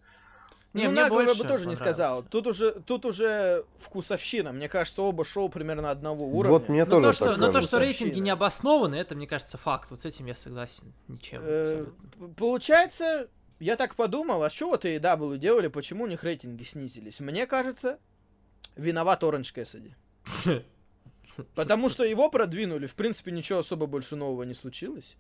Не,
ну,
мне
нагло я
больше
бы тоже не сказал. Тут уже, тут уже вкусовщина. Мне кажется, оба шоу примерно одного уровня.
Вот мне
Ну
тоже
то, что, но то, что рейтинги не обоснованы, это, мне кажется, факт. Вот с этим я согласен. Ничем.
Э, Получается, я так подумал, а что вот AEW делали, почему у них рейтинги снизились? Мне кажется, виноват Оранж Кэссиди. Потому что его продвинули, в принципе, ничего особо больше нового не случилось.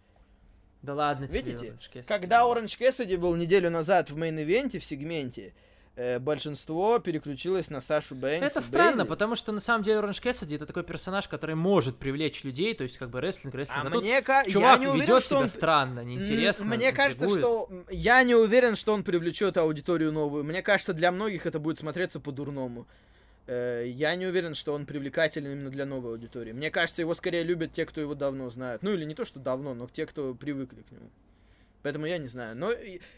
Да ладно тебе,
Видите,
Кэссиди.
Когда Оранж Кэссиди был неделю назад в main event е, в сегменте, э, большинство переключилось на Сашу Бэнкс.
Это странно,
Бейли.
потому что на самом деле Оранж Кэссиди это такой персонаж, который может привлечь людей, то есть как бы рестлинг, рестлинг.
А
А
мне ка- я
чувак
не уверен,
ведет
что
себя
он...
странно, неинтересно.
Мне кажется,
интригует.
что я не уверен, что он привлечет аудиторию новую. Мне кажется, для многих это будет смотреться по-дурному. Э, Я не уверен, что он привлекателен именно для новой аудитории. Мне кажется, его скорее любят те, кто его давно знают. Ну или не то, что давно, но те, кто привыкли к нему. Поэтому я не знаю. Но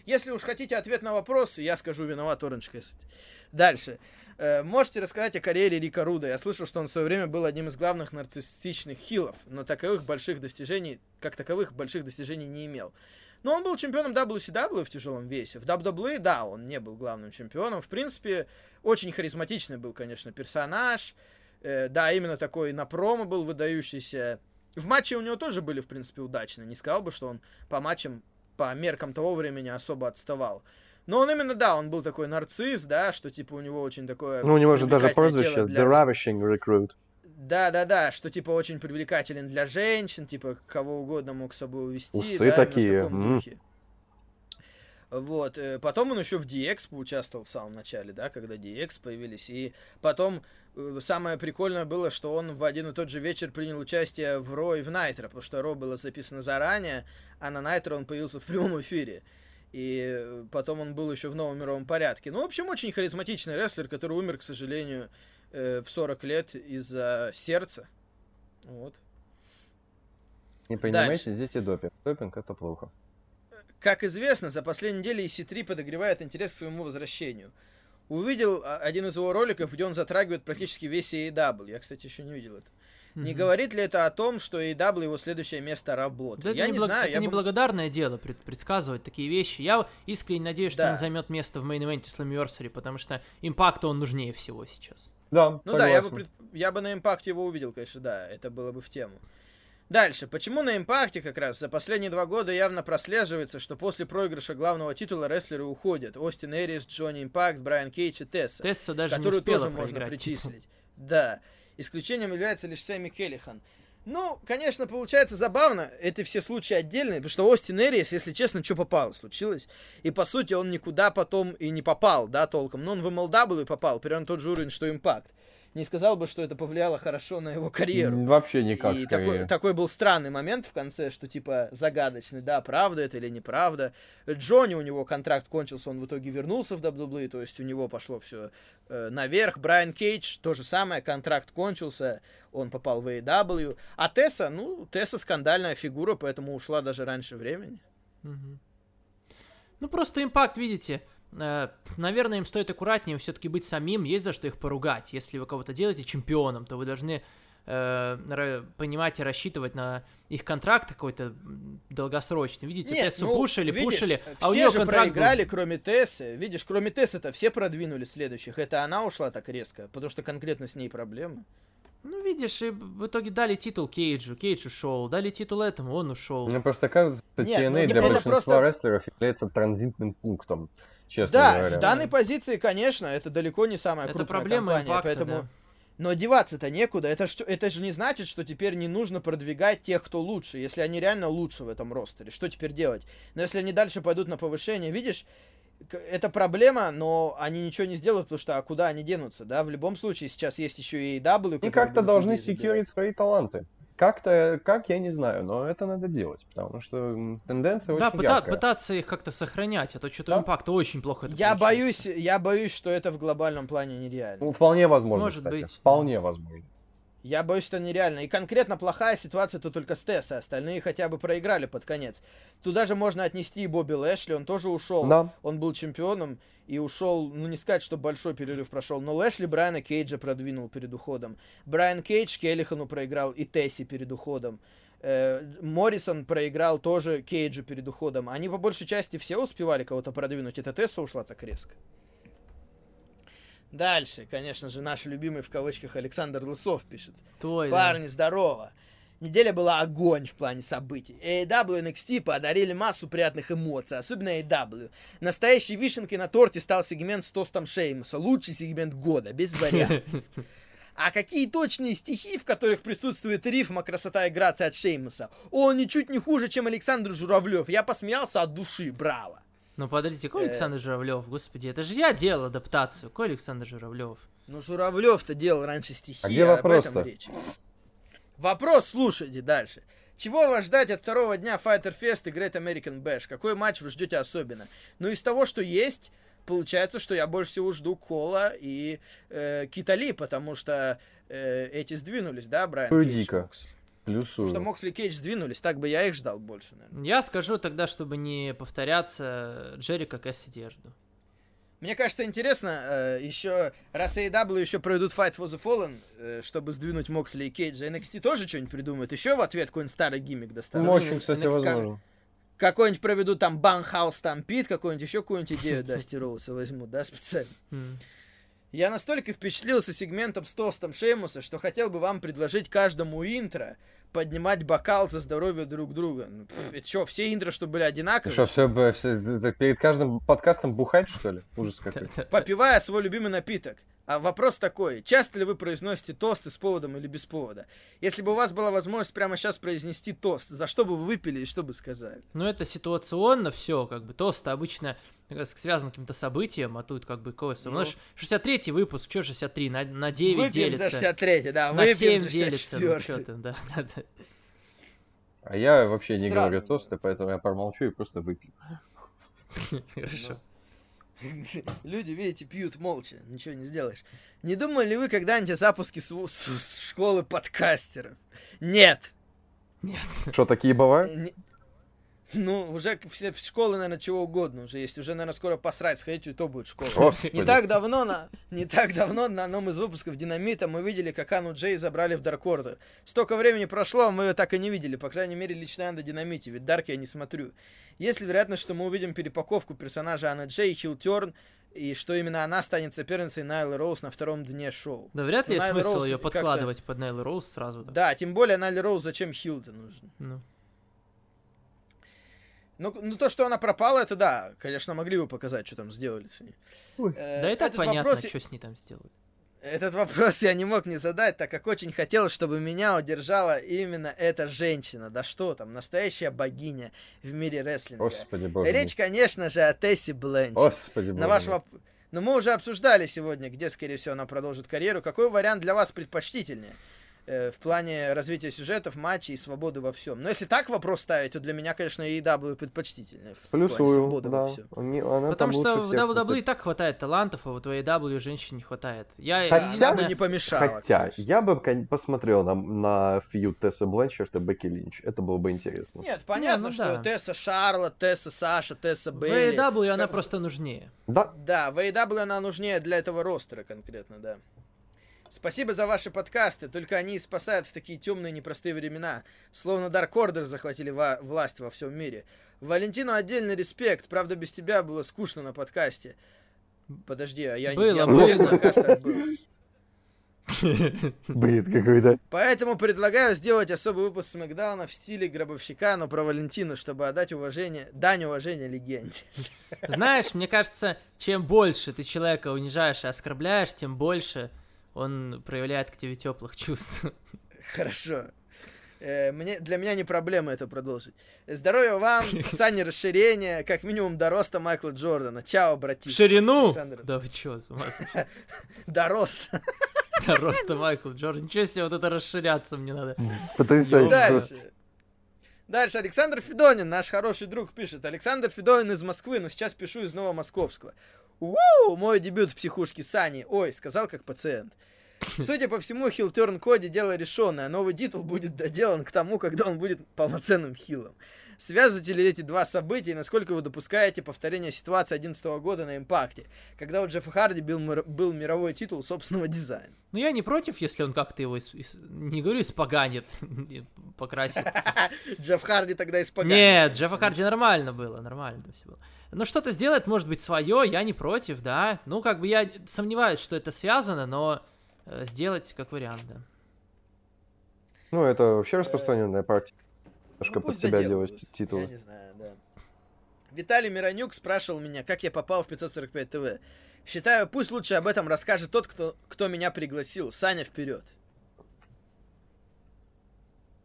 если уж хотите ответ на вопрос, я скажу виноват Оранж Кэссиди. Дальше. Э, Можете рассказать о карьере Рика Руда? Я слышал, что он в свое время был одним из главных нарциссичных хилов, но таковых больших достижений, как таковых больших достижений не имел. Но он был чемпионом WCW в тяжелом весе. В WWE, да, он не был главным чемпионом. В принципе, очень харизматичный был, конечно, персонаж. Э, да, именно такой на промо был выдающийся. В матче у него тоже были, в принципе, удачные. Не сказал бы, что он по матчам, по меркам того времени особо отставал. Но он именно, да, он был такой нарцисс, да, что типа у него очень такое...
Ну, у него же даже прозвище
для
The Ravishing Recruit.
Да, да, да, что типа очень привлекателен для женщин, типа кого угодно мог с собой увести,
Усы
да,
такие,
в таком
м.
духе. Вот, э, потом он еще в DX поучаствовал в самом начале, да, когда DX появились, и потом э, самое прикольное было, что он в один и тот же вечер принял участие в Ро и в Найтро, потому что Ро было записано заранее, а на Найтро он появился в прямом эфире. И э, потом он был еще в новом мировом порядке. Ну, в общем, очень харизматичный рестлер, который умер, к сожалению, э, в 40 лет из-за сердца. Вот.
Не принимайте дети допинг. Допинг это плохо.
как известно, за последние недели EC3 подогревает интерес к своему возвращению. Увидел а, один из его роликов, где он затрагивает практически весь AEW. Я, кстати, еще не видел это. Не говорит ли это о том, что AEW его следующее место работы?
Да
я
это
не
неблаг-
знаю.
это
я бы-
неблагодарное дело пред- предсказывать такие вещи. Я искренне надеюсь, что
Да.
он займет место в main event е Slammiversary, потому что Impact у он нужнее всего сейчас.
Да,
Ну да, я бы,
согласен.
пред- я бы на импакте его увидел, конечно, да, это было бы в тему. Дальше, почему на импакте как раз за последние два года явно прослеживается, что после проигрыша главного титула рестлеры уходят. Остин Эрис, Джонни Импакт, Брайан Кейдж и Тесса.
Тесса даже не
которую
успела
тоже можно причислить. Да. Исключением является лишь Сэмми Келлихан. Ну, конечно, получается забавно. Это все случаи отдельные, потому что Остин Эрис, если честно, что попало, случилось. И, по сути, он никуда потом и не попал, да, толком. Но он в MLW попал, примерно тот же уровень, что Импакт. Не сказал бы, что это повлияло хорошо на его карьеру.
Вообще никак,
И
скорее.
такой, такой был странный момент в конце, что типа загадочный, да, правда это или неправда. Джонни, у него контракт кончился, он в итоге вернулся в WWE, то есть у него пошло все наверх. Брайан Кейдж, то же самое, контракт кончился, он попал в AEW. А Тесса, ну, Тесса скандальная фигура, поэтому ушла даже раньше времени.
Мгм. Ну, просто импакт, видите, э, наверное, им стоит аккуратнее все-таки быть самим, есть за что их поругать. Если вы кого-то делаете чемпионом, то вы должны э, понимать и рассчитывать на их контракт какой-то долгосрочный. Видите,
Нет,
Тессу
ну,
пушили,
видишь,
пушили,
все
а у нее
же
контракт был-
проиграли, кроме Тессы. Видишь, кроме Тессы-то все продвинули следующих. Это она ушла так резко, потому что конкретно с ней проблемы.
Ну, видишь, и в итоге дали титул Кейджу, Кейдж ушел, дали титул этому, он ушел.
Мне просто кажется, что
Нет,
TNA
ну,
для большинства
просто-
рестлеров является транзитным пунктом, честно
Да,
говоря.
в данной позиции, конечно, это далеко не самая
Это
крупная
проблема
компания,
импакта,
поэтому...
да.
Но деваться-то некуда. Это, ж- это же не значит, что теперь не нужно продвигать тех, кто лучше, если они реально лучше в этом ростере. Что теперь делать? Но если они дальше пойдут на повышение, видишь, это проблема, но они ничего не сделают, потому что а куда они денутся, да? В любом случае, сейчас есть еще и.
Они
которые
как-то должны секьюрить свои таланты. Как-то, как, я не знаю, но это надо делать, потому что тенденция
Да,
очень
пыта-
яркая.
пытаться их как-то сохранять, а то что-то
Да.
импакта очень плохо это
Я
получается.
боюсь, я боюсь, что это в глобальном плане нереально.
Ну, вполне возможно,
Может
кстати.
быть.
Вполне возможно.
Я боюсь, это нереально. И конкретно плохая ситуация тут только с Тессой. Остальные хотя бы проиграли под конец. Туда же можно отнести и Бобби Лэшли. Он тоже ушел.
Да.
Он был чемпионом и ушел, ну не сказать, что большой перерыв прошел, но Лэшли Брайана Кейджа продвинул перед уходом. Брайан Кейдж Келлихану проиграл и Тесси перед уходом. Э, Моррисон проиграл тоже Кейджу перед уходом. Они по большей части все успевали кого-то продвинуть. Это Тесса ушла так резко. Дальше, конечно же, наш любимый в кавычках Александр Лысов пишет.
Твой, да.
Парни, здорово. Неделя была огонь в плане событий. AEW и NXT подарили массу приятных эмоций, особенно AEW. Настоящей вишенкой на торте стал сегмент с тостом Шеймуса. Лучший сегмент года, без вариантов. А какие точные стихи, в которых присутствует рифм, а красота и грация от Шеймуса? Он ничуть не хуже, чем Александр Журавлев. Я посмеялся от души, браво.
Ну подождите, какой
Э.
Александр Журавлев? Господи, это же я делал адаптацию. Какой Александр Журавлев?
Ну, Журавлев-то делал раньше стихи,
А где
об этом речь. Вопрос слушайте дальше. Чего вас ждать от второго дня Fighter Fest и Great American Bash? Какой матч вы ждете особенно? Ну, из того, что есть, получается, что я больше всего жду Кола и э, Кита Ли, потому что э, эти сдвинулись, да, Брайан Кейдж,
Плюсую.
Что Моксли и Кейдж сдвинулись, так бы я их ждал больше, наверное.
Я скажу тогда, чтобы не повторяться, Джерика Кэссиди я жду.
Мне кажется, интересно, э, еще раз AEW еще проведут Fight for the Fallen, э, чтобы сдвинуть Моксли и Кейджа, NXT тоже что-нибудь придумает, еще в ответ какой-нибудь старый гиммик достанут.
Ну, очень, кстати,
NXT
возможно.
Какой-нибудь проведут там Bunkhouse Stampede, какой-нибудь еще какую-нибудь идею Дасти Роудса возьмут, да, специально. Я настолько впечатлился сегментом с тостом Шеймуса, что хотел бы вам предложить каждому интро поднимать бокал за здоровье друг друга. Ну, пф, это что, все интро, что были одинаковые?
что, все, все, перед каждым подкастом бухать, что ли? Ужас какой.
попивая свой любимый напиток. А вопрос такой, часто ли вы произносите тосты с поводом или без повода? Если бы у вас была возможность прямо сейчас произнести тост, за что бы вы выпили и что бы сказали?
Ну, это ситуационно все, как бы, тост обычно э, связан с каким-то событием, а тут как бы какое
Ну.
У нас 63-й выпуск, что 63, на, на 9
выпьем
делится.
за 63 да,
на
выпьем
7
за
делится, ну
64
что да, да, да.
А я вообще не
Странно
говорю тосты, поэтому я промолчу и просто выпью.
Хорошо.
Люди, видите, пьют молча, ничего не сделаешь. Не думали ли вы когда-нибудь о запуске с, с- с школы подкастеров? Нет.
Что, такие бывают?
Ну, уже все в школы, наверное, чего угодно уже есть. Уже, наверное, скоро посрать сходить, и то будет школа.
Господи.
Не так давно на, не так давно на одном из выпусков Динамита мы видели, как Анну Джей забрали в Dark Order. Столько времени прошло, мы ее так и не видели. По крайней мере, лично я на Динамите, ведь Дарк я не смотрю. Есть ли вероятность, что мы увидим перепаковку персонажа Анны Джей, Хилтерн, и что именно она станет соперницей Найлы Роуз на втором дне шоу?
Да вряд ли
Ну,
есть смысл
Роуз
ее подкладывать под Нейл Роуз сразу. Да.
Да, тем более Найли Роуз зачем Хилтон нужен?
Ну.
Ну, ну, то, что она пропала, это да. Конечно, могли бы показать, что там сделали с ней.
Ой.
Э,
Да и так
этот
понятно,
вопрос-
что с ней там сделали.
Этот вопрос я не мог не задать, так как очень хотел, чтобы меня удержала именно эта женщина. Да что там, настоящая богиня в мире рестлинга.
Господи, боже мой.
Речь, конечно же, о Тессе Бленч.
Господи, боже
На ваш воп- Но мы уже обсуждали сегодня, где, скорее всего, она продолжит карьеру. Какой вариант для вас предпочтительнее? Э, в плане развития сюжетов, матчей и свободы во всем. Но если так вопрос ставить, то для меня, конечно, AEW предпочтительнее. В плане
Плюсую,
свободы
да.
во всем.
Не- она
Потому что в WWE
крутится.
так хватает талантов, а вот в AEW женщин не хватает. Я
Хотя-
Она бы
единственное...
не помешала.
Хотя,
конечно.
я бы посмотрел на, на фьюд Тесса Бленчард и Бекки Линч. Это было бы интересно.
Нет, понятно,
ну
что
да.
Тесса Шарлот, Тесса Саша, Тесса
В
Бейли.
AEW она
Как-
просто нужнее.
Да,
Да, в AEW она нужнее для этого ростера конкретно, да. Спасибо за ваши подкасты, только они спасают в такие темные непростые времена. Словно Dark Order захватили ва- власть во всем мире. Валентину отдельный респект, правда без тебя было скучно на подкасте. Подожди, а я, не-
Было,
я
было.
вообще на подкастах был.
бред какой-то.
Поэтому предлагаю сделать особый выпуск Смакдауна в стиле гробовщика, но про Валентину, чтобы отдать уважение, дань уважения легенде.
Знаешь, мне кажется, чем больше ты человека унижаешь и оскорбляешь, тем больше он проявляет к тебе теплых чувств.
Хорошо. Э, Мне, для меня не проблема это продолжить. Здоровья вам, Сане расширения, как минимум до роста Майкла Джордана. Чао, братишка.
ширину?
Александр.
Да вы чё, с ума?
До роста.
До роста Майкл Джордан. Ничего себе, вот это расширяться мне надо.
Дальше. Дальше. Александр Федонин, наш хороший друг, пишет. Александр Федонин из Москвы, но сейчас пишу из Новомосковского. Уу, мой дебют в психушке Сани. Ой, сказал как пациент. Судя по всему, хилтерн Коди дело решенное. Новый титул будет доделан к тому, когда он будет полноценным хилом. Связываете ли эти два события и насколько вы допускаете повторение ситуации 2011 года на Импакте, когда у Джеффа Харди был, был мировой титул собственного дизайна?
Ну я не против, если он как-то его, не говорю, испоганит, покрасит.
Джефф Харди тогда испоганил.
Нет, Джеффа Харди нормально было, нормально все было. Ну что-то сделает, может быть, свое, я не против, да. Ну как бы я сомневаюсь, что это связано, но э, сделать как вариант, да.
Ну, это вообще распространенная практика. Немножко
Ну,
под
пусть
себя делать титулы.
Я не знаю, да. Виталий Миронюк спрашивал меня, как я попал в 545 ТВ. Считаю, пусть лучше об этом расскажет тот, кто, кто меня пригласил. Саня, вперед.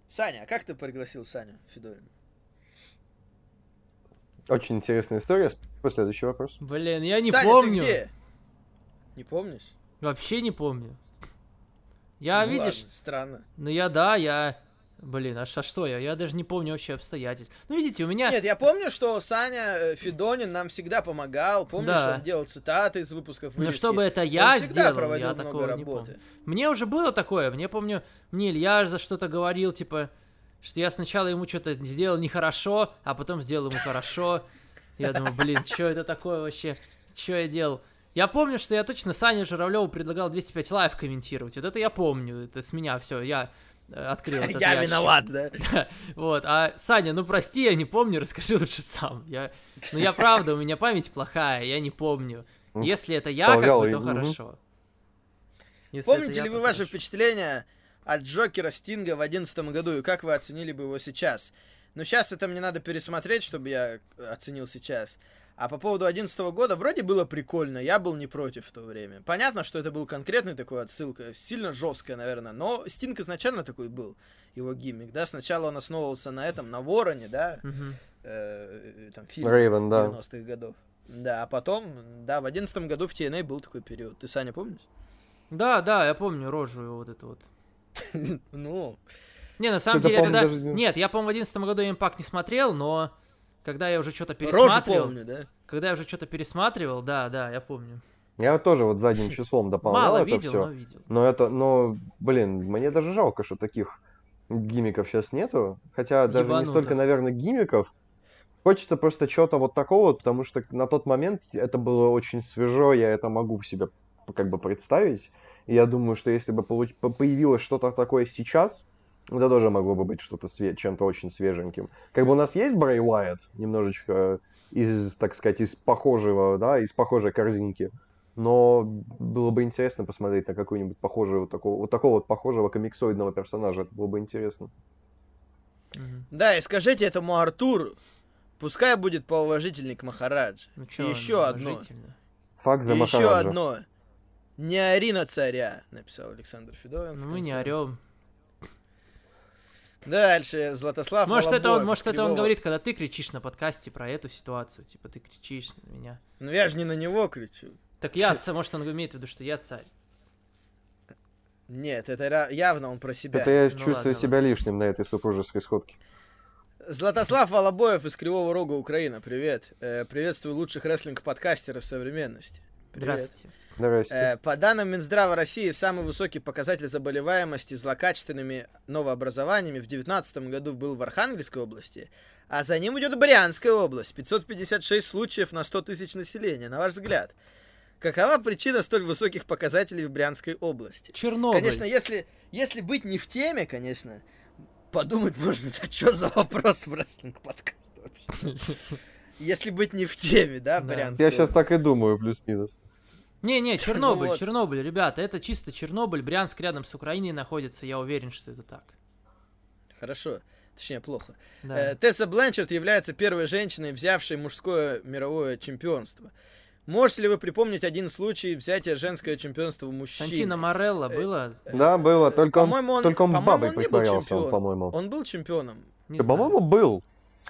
Саня, а как ты пригласил Саню Федорина?
Очень интересная история. Последующий вопрос.
Блин, я не
Саня,
помню.
ты где? Не помнишь?
Вообще не помню. Я,
Ну
видишь,
ладно, странно.
ну я, да, я... Блин, а а что я? Я даже не помню вообще обстоятельств. Ну, видите, у меня...
Нет, я помню, что Саня э, Федонин нам всегда помогал. Помнишь,
Да.
он делал цитаты из выпусков
Но
вырезки?
чтобы это
Он
я
всегда
сделал, я
много
такого не
работы.
помню. Мне уже было такое, мне помню, мне Илья за что-то говорил, типа, что я сначала ему что-то сделал нехорошо, а потом сделал ему хорошо. Я думаю, блин, что это такое вообще? Что я делал? Я помню, что я точно Сане Журавлеву предлагал 205 Live комментировать. Вот это я помню, это с меня все, я открыл этот
Я
ящик.
виноват, да?
Вот, а Саня, ну прости, я не помню, расскажи лучше сам. Я, ну я правда, у меня память плохая, я не помню. Если это я, как бы, то хорошо. Если
Помните ли вы ваши
хорошо.
впечатления от Джокера Стинга в 2011 году и как вы оценили бы его сейчас? Ну, сейчас это мне надо пересмотреть, чтобы я оценил сейчас. А по поводу 2011 года вроде было прикольно, я был не против в то время. Понятно, что это был конкретный такой отсылка, сильно жесткая, наверное, но Стинг изначально такой был, его гиммик, да, сначала он основывался на этом, на Вороне, да,
Мгм.
э, там фильм
да.
90-х годов. Да, а потом, да, в 2011 году в TNA был такой период. Ты, Саня, помнишь?
Да, да, я помню рожу его вот эту вот.
Ну,
Не, на самом деле,
не-
Нет, я, по-моему, в 11 году импакт не смотрел, но когда я уже что-то
рожу
пересматривал...
помню, да?
Когда я уже что-то пересматривал, да, да, я помню.
Я тоже вот задним числом дополнял
Мало
это
видел,
все.
но видел.
Но это, но, блин, мне даже жалко, что таких гимиков сейчас нету. Хотя даже не столько, наверное, гимиков, Хочется просто чего-то вот такого, потому что на тот момент это было очень свежо, я это могу в себе как бы представить. И я думаю, что если бы появилось что-то такое сейчас, это тоже могло бы быть что-то све- чем-то очень свеженьким. Как бы у нас есть Брэй Уайт, немножечко из, так сказать, из похожего, да, из похожей корзинки. Но было бы интересно посмотреть на какую-нибудь похожую, вот такого, вот такого вот похожего комиксоидного персонажа. Это было бы интересно.
Да, и скажите этому Артуру, пускай будет поуважительней к Махарадже.
Ну
И
чё,
еще одно.
Факт за
И еще
Махараджа.
одно. Не ори на царя, написал Александр Федорин. в
Ну мы не орем.
Дальше, Златослав
Может, это он,
Волобоев
может, это он говорит, когда ты кричишь на подкасте про эту ситуацию. Типа, ты кричишь на меня.
Ну я же не на него кричу.
Так я, ца- может, он имеет в виду, что я царь.
Нет, это явно он про себя.
Это я
Ну
чувствую
ладно,
себя лишним на этой супружеской сходке.
Златослав Волобоев из Кривого Рога, Украина, привет. Э, приветствую лучших рестлинг-подкастеров современности.
Здравствуйте.
Здрасте.
Э, По данным Минздрава России, самый высокий показатель заболеваемости злокачественными новообразованиями в 2019 году был в Архангельской области, а за ним идет Брянская область, 556 случаев на 100 тысяч населения. На ваш взгляд, какова причина столь высоких показателей в Брянской области?
Чернобыль.
Конечно, если, если быть не в теме, конечно, подумать можно, да что за вопрос в рестлинг-подкаст вообще? Если быть не в теме, да. Брянской
Я сейчас так и думаю, плюс-минус.
Не-не, Чернобыль,
вот.
Чернобыль, ребята, это чисто Чернобыль, Брянск рядом с Украиной находится, я уверен, что это так.
Хорошо. Точнее, плохо.
Да.
Э, Тесса Бленчард является первой женщиной, взявшей мужское мировое чемпионство. Можете ли вы припомнить один случай взятия женского чемпионства у мужчин?
Сантино Морелло было?
Да, было, только он,
по-моему, он-
только он
по-моему,
бабой
он не был
по-моему.
Он был чемпионом.
Не
Да,
знаю.
по-моему, был.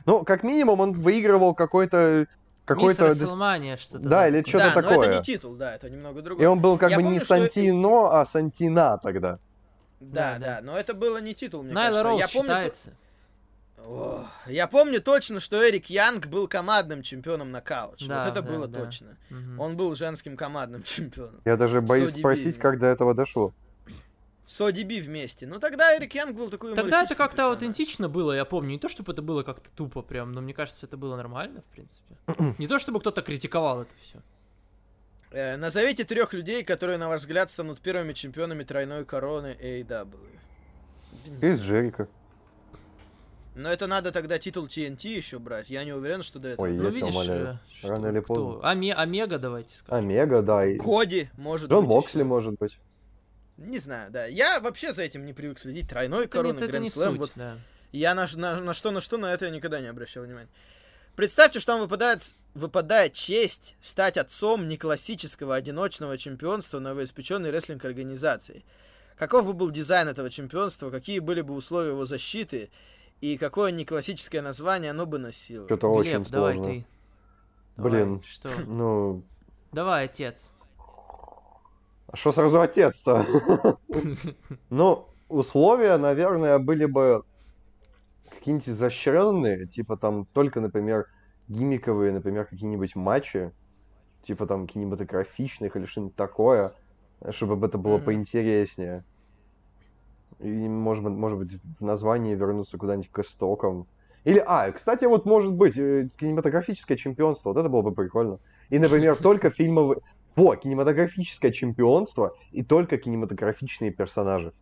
Ну, как минимум, он выигрывал какой-то...
Мисс
какой-то...
Расселмания, что-то.
Да, или. Что-то
да, но
такое.
это не титул, да, это немного
И
другое.
он был как
Я
бы
помню,
не
что-
Сантино, а Сантина тогда.
Да,
Да,
да,
да.
но это было не титул, мне
Найла
кажется.
Роуз
Я помню,
считается.
О, я помню точно, что Эрик Янг был командным чемпионом на кауч.
Да,
вот это
да,
было
да.
точно.
Мгм.
Он был женским командным чемпионом.
Я даже боюсь спросить, как до этого дошло.
С ODB вместе. Ну тогда Эрик Янг был такой
Тогда это как-то
персонаж.
аутентично было, я помню. Не то, чтобы это было как-то тупо прям, но мне кажется, это было нормально, в принципе. Не то, чтобы кто-то критиковал это все.
Э, назовите трех людей, которые, на ваш взгляд, станут первыми чемпионами тройной короны AEW. Знаю.
Джерика.
Но это надо тогда титул TNT еще брать. Я не уверен, что до этого.
Ой,
Ну, видишь,
умоляю.
э, что-
Рано или
кто?
поздно.
Аме- Омега, давайте скажем.
Омега, да. И...
Коди, может
Джон
быть.
Моксли,
еще.
может быть.
Не знаю, да. Я вообще за этим не привык следить. Тройной
Это не,
короны,
это не
Гранд Слэм.
суть,
Вот
да.
Я на, на, на что, на что, на это я никогда не обращал внимания. Представьте, что вам выпадает, выпадает честь стать отцом неклассического одиночного чемпионства новоиспеченной рестлинг-организации. Каков бы был дизайн этого чемпионства, какие были бы условия его защиты и какое неклассическое название оно бы носило?
Что-то
Глеб,
очень
давай
сложно.
ты. Давай,
Блин.
Что?
Ну,
Давай, отец.
А что сразу отец-то? Ну, условия, наверное, были бы какие-нибудь изощренные, типа там только, например, гиммиковые, например, какие-нибудь матчи, типа там кинематографичных или что-нибудь такое, чтобы это было поинтереснее. И, может быть, может быть, в названии вернуться куда-нибудь к истокам. Или, а, кстати, вот может быть, э, кинематографическое чемпионство, вот это было бы прикольно. И, например, только фильмовые... Во, кинематографическое чемпионство и только кинематографичные персонажи.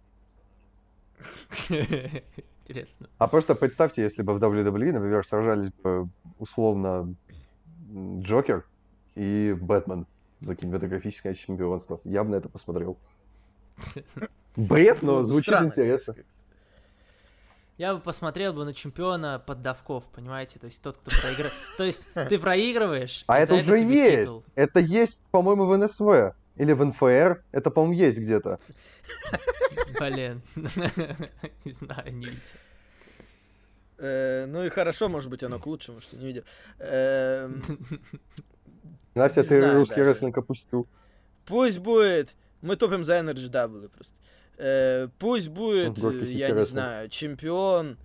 Интересно.
А просто представьте, если бы в WWE, например, сражались бы условно Джокер и Бэтмен за кинематографическое чемпионство. Я бы на это посмотрел. Бред, но
бы
звучит
странно,
интересно.
Я бы посмотрел бы на чемпиона поддавков, понимаете? То есть тот, кто проигрывает. То есть ты проигрываешь,
А это уже есть. Это есть, по-моему, в НСВ. Или в НФР. Это, по-моему, есть где-то.
Блин. Не знаю, не видел.
Э, ну и хорошо, может быть, оно к лучшему, что не видел. Эм,
Настя, ты русский рестлинг опустил.
Пусть будет... Мы топим за Energy W просто. Э, пусть будет,
Горький
э, я не знаю, чемпион...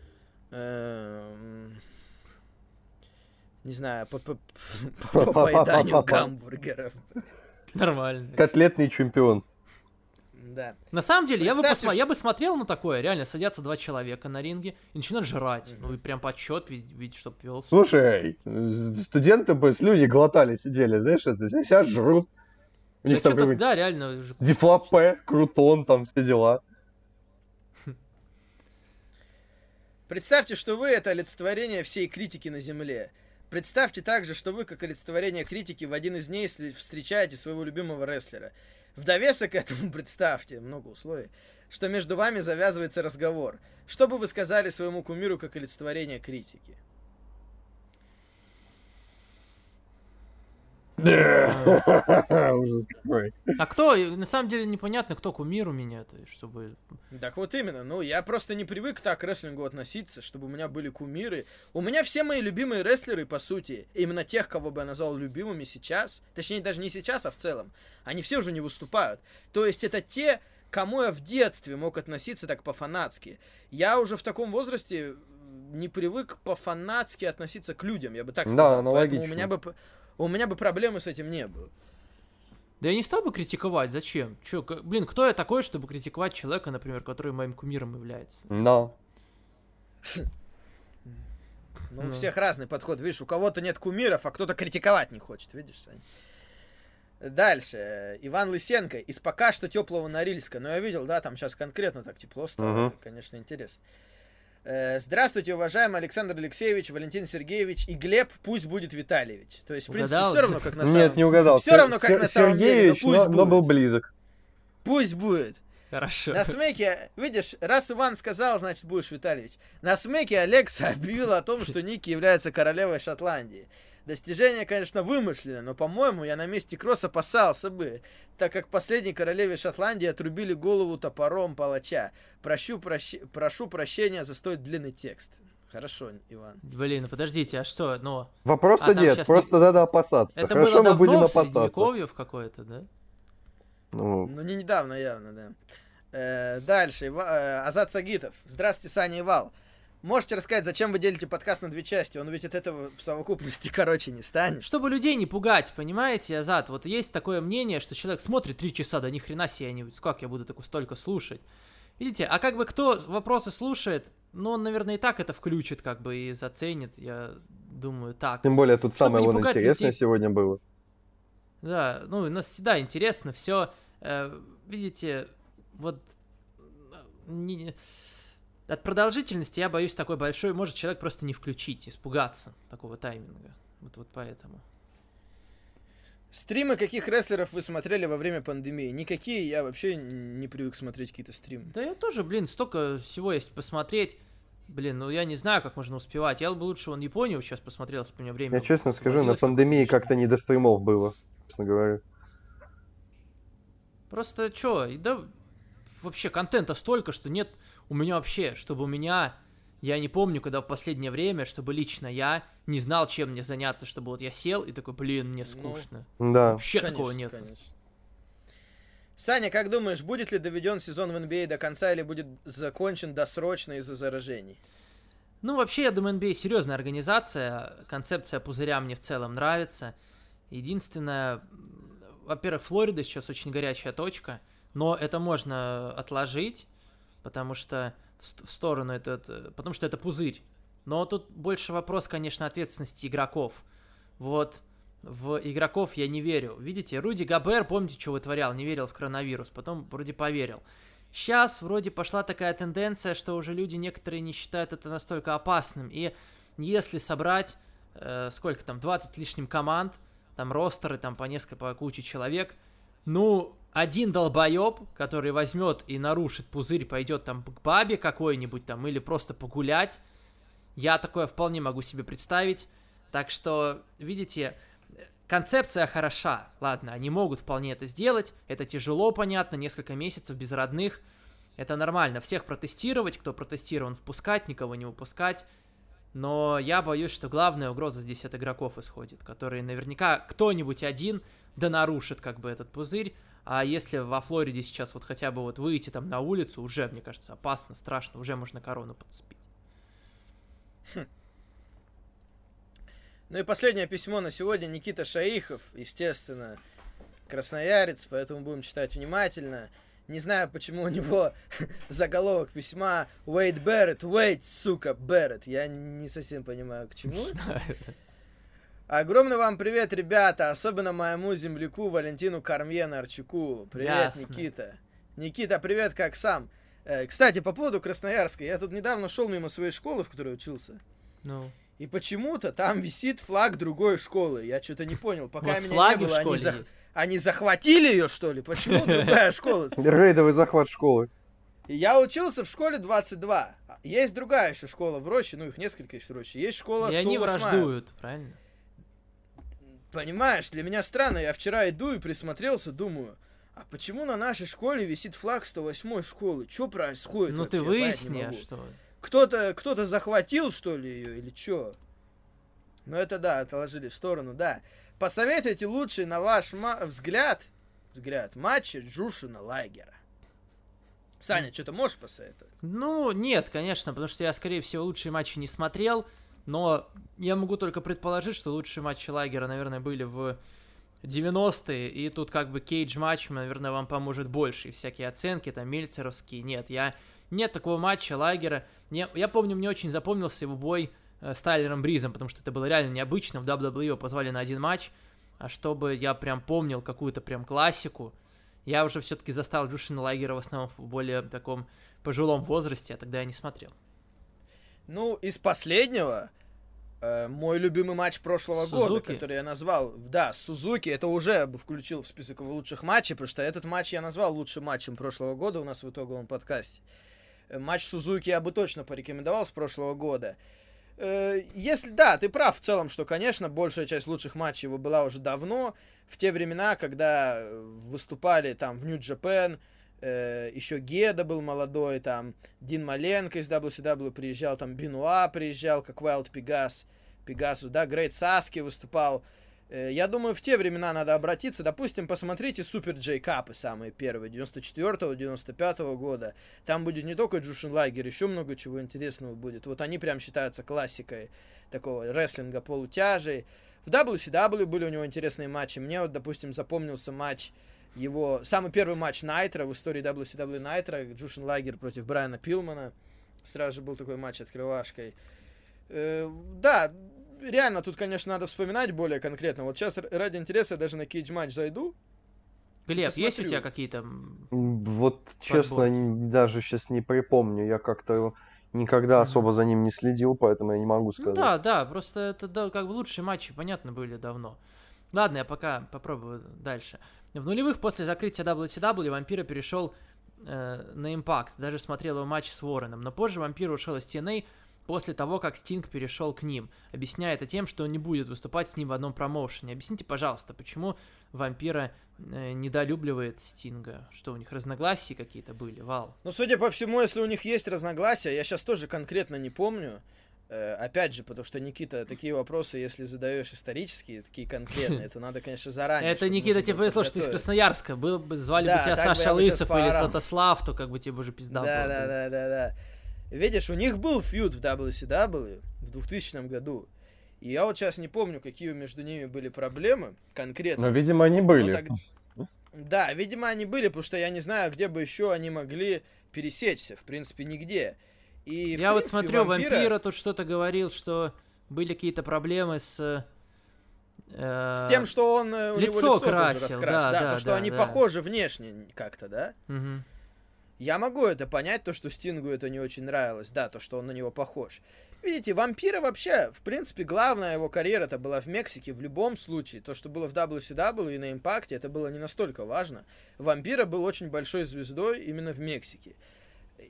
эм, Не знаю, по, по, по- по поеданию гамбургеров.
Нормально.
Котлетный чемпион.
Да.
На самом деле, я бы, посма- я бы смотрел на такое, реально, садятся два человека на ринге и начинают жрать.
Мгм.
Ну, и прям подсчет, ведь, ведь чтоб велся.
Слушай, э, студенты бы с люди глотали, сидели, знаешь, это сейчас жрут. У
Да
них там
чё-то,
какой-нибудь
да, реально. уже-
дефлапе, крутон, там все дела.
Представьте, что вы это олицетворение всей критики на Земле. Представьте также, что вы, как олицетворение критики, в один из дней встречаете своего любимого рестлера. В довесок к этому представьте, много условий, что между вами завязывается разговор. Что бы вы сказали своему кумиру как олицетворение критики?
Ужас какой.
А кто, на самом деле непонятно, кто кумир у меня, то есть, чтобы...
Так вот именно, ну я просто не привык так к рестлингу относиться, чтобы у меня были кумиры. У меня все мои любимые рестлеры, по сути, именно тех, кого бы я назвал любимыми сейчас, точнее даже не сейчас, а в целом, они все уже не выступают. То есть это те, кому я в детстве мог относиться так по-фанатски. Я уже в таком возрасте не привык по-фанатски относиться к людям, я бы так
Да,
сказал. Поэтому у
аналогично.
меня бы у меня бы проблемы с этим не было.
Да я не стал бы критиковать, зачем? Чё, блин, кто я такой, чтобы критиковать человека, например, который моим кумиром является?
Но.
Ну, у
Ну.
всех разный подход. Видишь, у кого-то нет кумиров, а кто-то критиковать не хочет. Видишь, Сань? Дальше. Иван Лысенко. Из пока что теплого Норильска. Но я видел, да, там сейчас конкретно так тепло стало. Это, конечно, интересно. Э, Здравствуйте, уважаемый Александр Алексеевич, Валентин Сергеевич и Глеб, пусть будет Витальевич. То есть, в принципе,
Угадал?
все равно, как на самом
Нет, не угадал.
Всё
Сер-
равно, как
Сер-
на самом деле, но
Сергеевич,
пусть
но, но был
будет.
близок.
Пусть будет.
Хорошо.
На смеке, видишь, раз Иван сказал, значит будешь Витальевич. На смеке Алекса объявил о том, что Ники является королевой Шотландии. Достижение, конечно, вымышленное, но, по-моему, я на месте Кросс опасался бы, так как последней королеве Шотландии отрубили голову топором палача. Прощу, прощ- прошу прощения за столь длинный текст. Хорошо, Иван.
Блин, ну подождите, а что, ну...
Вопроса
А
нет, просто
не-
надо опасаться.
Это
Хорошо,
было
мы
давно,
будем
в
опасаться.
Средневековье в какое-то, да?
Ну,
Ну, не недавно явно, да. Э, дальше. Ива- э, Азат Сагитов. Здравствуйте, Саня и Вал. Можете рассказать, зачем вы делите подкаст на две части? Он ведь от этого в совокупности короче не станет.
Чтобы людей не пугать, понимаете, Азат, вот есть такое мнение, что человек смотрит три часа, да ни хрена себе, я не... как я буду такую столько слушать? Видите, а как бы кто вопросы слушает, ну, он, наверное, и так это включит, как бы, и заценит, я думаю, так.
тем более тут
Чтобы
самое вон интересное
людей.
сегодня было.
Да, ну, у нас всегда интересно все. видите, вот э, не- от продолжительности я боюсь такой большой, может человек просто не включить, испугаться такого тайминга. Вот, вот поэтому.
Стримы каких рестлеров вы смотрели во время пандемии? Никакие, я вообще не привык смотреть какие-то стримы.
Да я тоже, блин, столько всего есть посмотреть. Блин, ну я не знаю, как можно успевать. Я бы лучше вон Японию сейчас посмотрел, если бы у меня время
Я честно скажу, на пандемии как-то не до стримов было, честно говоря.
Просто чё, и да вообще контента столько, что нет у меня вообще, чтобы у меня, я не помню, когда в последнее время, чтобы лично я не знал, чем мне заняться, чтобы вот я сел и такой, блин, мне
Ну,
скучно.
Да.
Вообще такого нет.
конечно. Саня, как думаешь, будет ли доведен сезон в NBA до конца или будет закончен досрочно из-за заражений?
Ну, вообще, я думаю, NBA серьезная организация. Концепция пузыря мне в целом нравится. Единственное, во-первых, Флорида сейчас очень горячая точка, но это можно отложить, потому что в, ст- в сторону этот, э, потому что это пузырь. Но тут больше вопрос, конечно, ответственности игроков. Вот в игроков я не верю. Видите, Руди Габер, помните, что вытворял? Не верил в коронавирус, потом вроде поверил. Сейчас вроде пошла такая тенденция, что уже люди некоторые не считают это настолько опасным. И если собрать, э, сколько там, 20 лишним команд, там ростеры, там по несколько, по куче человек, ну, один долбоеб, который возьмет и нарушит пузырь, пойдет там к бабе какой-нибудь там, или просто погулять, я такое вполне могу себе представить. Так что, видите, концепция хороша. Ладно, они могут вполне это сделать. Это тяжело, понятно, несколько месяцев без родных. Это нормально. Всех протестировать, кто протестирован, впускать, никого не выпускать. Но я боюсь, что главная угроза здесь от игроков исходит, которые наверняка кто-нибудь один да нарушит как бы этот пузырь. А если во Флориде сейчас вот хотя бы вот выйти там на улицу, уже, мне кажется, опасно, страшно, уже можно корону подцепить.
Ну и последнее письмо на сегодня. Никита Шаихов, естественно, красноярец, поэтому будем читать внимательно. Не знаю, почему у него заголовок письма Уэйд Берретт, Уэйд, сука, Берретт. Я не совсем понимаю, к чему. Огромный вам привет, ребята, особенно моему земляку Валентину Кармье Нарчуку. Привет,
Ясно.
Никита. Никита, привет, как сам? Э, Кстати, по поводу Красноярска, я тут недавно шел мимо своей школы, в которой учился,
Ну,
и почему-то там висит флаг другой школы. Я что-то не понял. Пока меня
флаги
не
в
было, они,
есть?
они захватили ее, что ли? Почему другая школа?
Рейдовый захват школы.
Я учился в школе 22. Есть другая еще школа в Роще, ну их несколько есть в Роще. Есть школа
И они
108.
враждуют, правильно?
Понимаешь, для меня странно, я вчера иду и присмотрелся, думаю, а почему на нашей школе висит флаг 108 школы? Что происходит?
Ну ты
вообще?
Выясни, а что...
Кто-то кто захватил, что ли, ее, или что? Ну это да, отложили в сторону, да. Посоветуйте лучший, на ваш взгляд, взгляд, матчи Джушина Лагера. Саня, что-то можешь посоветовать?
Ну, нет, конечно, потому что я, скорее всего, лучшие матчи не смотрел, но я могу только предположить, что лучшие матчи лагера, наверное, были в 90-е, и тут как бы кейдж-матч, наверное, вам поможет больше, и всякие оценки, там, мельцеровские, нет, я... Нет такого матча лагера. Не, я помню, мне очень запомнился его бой э, с Тайлером Бризом, потому что это было реально необычно. В WWE его позвали на один матч, а чтобы я прям помнил какую-то прям классику, я уже все-таки застал Джушина Лагера в основном в более таком пожилом возрасте, а тогда я не смотрел.
Ну, из последнего, э, мой любимый матч прошлого года,
Сузуки?
который я назвал, да, Сузуки, это уже включил в список его лучших матчей, потому что этот матч я назвал лучшим матчем прошлого года у нас в итоговом подкасте. Э, Матч Сузуки я бы точно порекомендовал с прошлого года. Э, Если да, ты прав в целом, что, конечно, большая часть лучших матчей его была уже давно, в те времена, когда э, выступали там в Нью-Джапен, еще Геда был молодой, там Дин Маленко из WCW приезжал, там Бенуа приезжал, как Wild Пегас, Пегасу, да, Грейт Саски выступал. Э, Я думаю, в те времена надо обратиться. Допустим, посмотрите Супер Джей Капы, самые первые, 94-го, 95-го года. Там будет не только Джушин Лайгер, еще много чего интересного будет. Вот они прям считаются классикой такого рестлинга полутяжей. В WCW были у него интересные матчи. Мне вот, допустим, запомнился матч его... Самый первый матч Nitro в истории WCW Nitro. Джушин Лайгер против Брайана Пилмана. Сразу же был такой матч открывашкой. Э, да, реально, тут, конечно, надо вспоминать более конкретно. Вот сейчас ради интереса я даже на Cagematch зайду.
Глеб, есть у тебя какие-то...
Вот, честно,
Подборки.
н- даже сейчас не припомню. Я как-то никогда особо за ним не следил, поэтому я не могу
Ну
сказать.
да, да, просто это да, как бы лучшие матчи, понятно, были давно. Ладно, я пока попробую дальше. В нулевых после закрытия WCW Вампира перешел э, на Impact, даже смотрел его матч с Уорреном, но позже Вампир ушел из TNA после того, как Стинг перешел к ним, объясняя это тем, что он не будет выступать с ним в одном промоушене. Объясните, пожалуйста, почему Вампира э, недолюбливает Стинга? Что у них разногласия какие-то были, Вал?
Ну, судя по всему, если у них есть разногласия, я сейчас тоже конкретно не помню. Э, опять же, потому что, Никита, такие вопросы, если задаешь исторические, такие конкретные, то надо, конечно, заранее.
Это Никита тебе повезло, что ты из. Красноярска. Был бы, звали бы тебя Саша Лысов или. Святослав, то как бы тебе бы уже пизда
Да, да, да, да, да. Видишь, у них был фьюд в WCW в 2000 году. И я вот сейчас не помню, какие между ними были проблемы конкретно.
Но, видимо, они
Ну,
были.
так- Да, видимо, они были, потому что я не знаю, где бы еще они могли пересечься. В принципе, нигде. И,
Я вот
принципе,
смотрю,
вампира...
вампира тут что-то говорил, что были какие-то проблемы с... э,
С тем, что он э, у него
лицо
лицо тоже
красил,
раскрашен,
да,
да,
да,
то, что
да,
они
да.
похожи внешне как-то, да?
мгм.
Я могу это понять, то, что Стингу это не очень нравилось, да, то, что он на него похож. Видите, вампира вообще, в принципе, главная его карьера это была в Мексике в любом случае. То, что было в WCW и на Импакте, это было не настолько важно. Вампира был очень большой звездой именно в Мексике.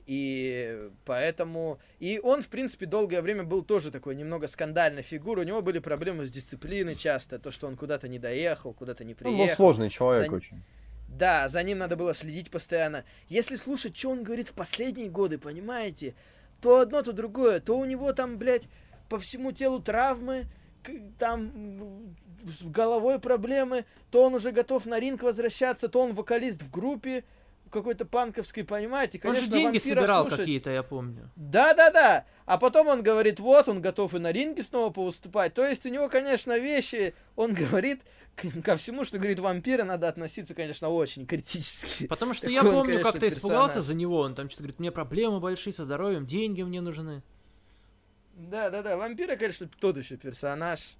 И поэтому... И он, в принципе, долгое время был тоже такой немного скандальной фигурой. У него были проблемы с дисциплиной часто. То, что он куда-то не доехал, куда-то не
Он
приехал.
был сложный человек
За-
очень.
Да, за ним надо было следить постоянно. Если слушать, что он говорит в последние годы, понимаете, то одно, то другое. То у него там, блядь, по всему телу травмы, там с головой проблемы, то он уже готов на ринг возвращаться, то он вокалист в группе. Какой-то панковской, понимаете,
Он
конечно,
же деньги собирал
слушать-
какие-то, я помню.
Да-да-да. А потом он говорит, вот, он готов и на ринге снова повыступать. То есть у него, конечно, вещи, он говорит к- ко всему, что говорит вампира, надо относиться, конечно, очень критически.
Потому что
Такой
я
он,
помню, как ты испугался за него. Он там что-то говорит, мне проблемы большие со здоровьем, деньги мне нужны.
Да-да-да, вампира, конечно, тот еще персонаж.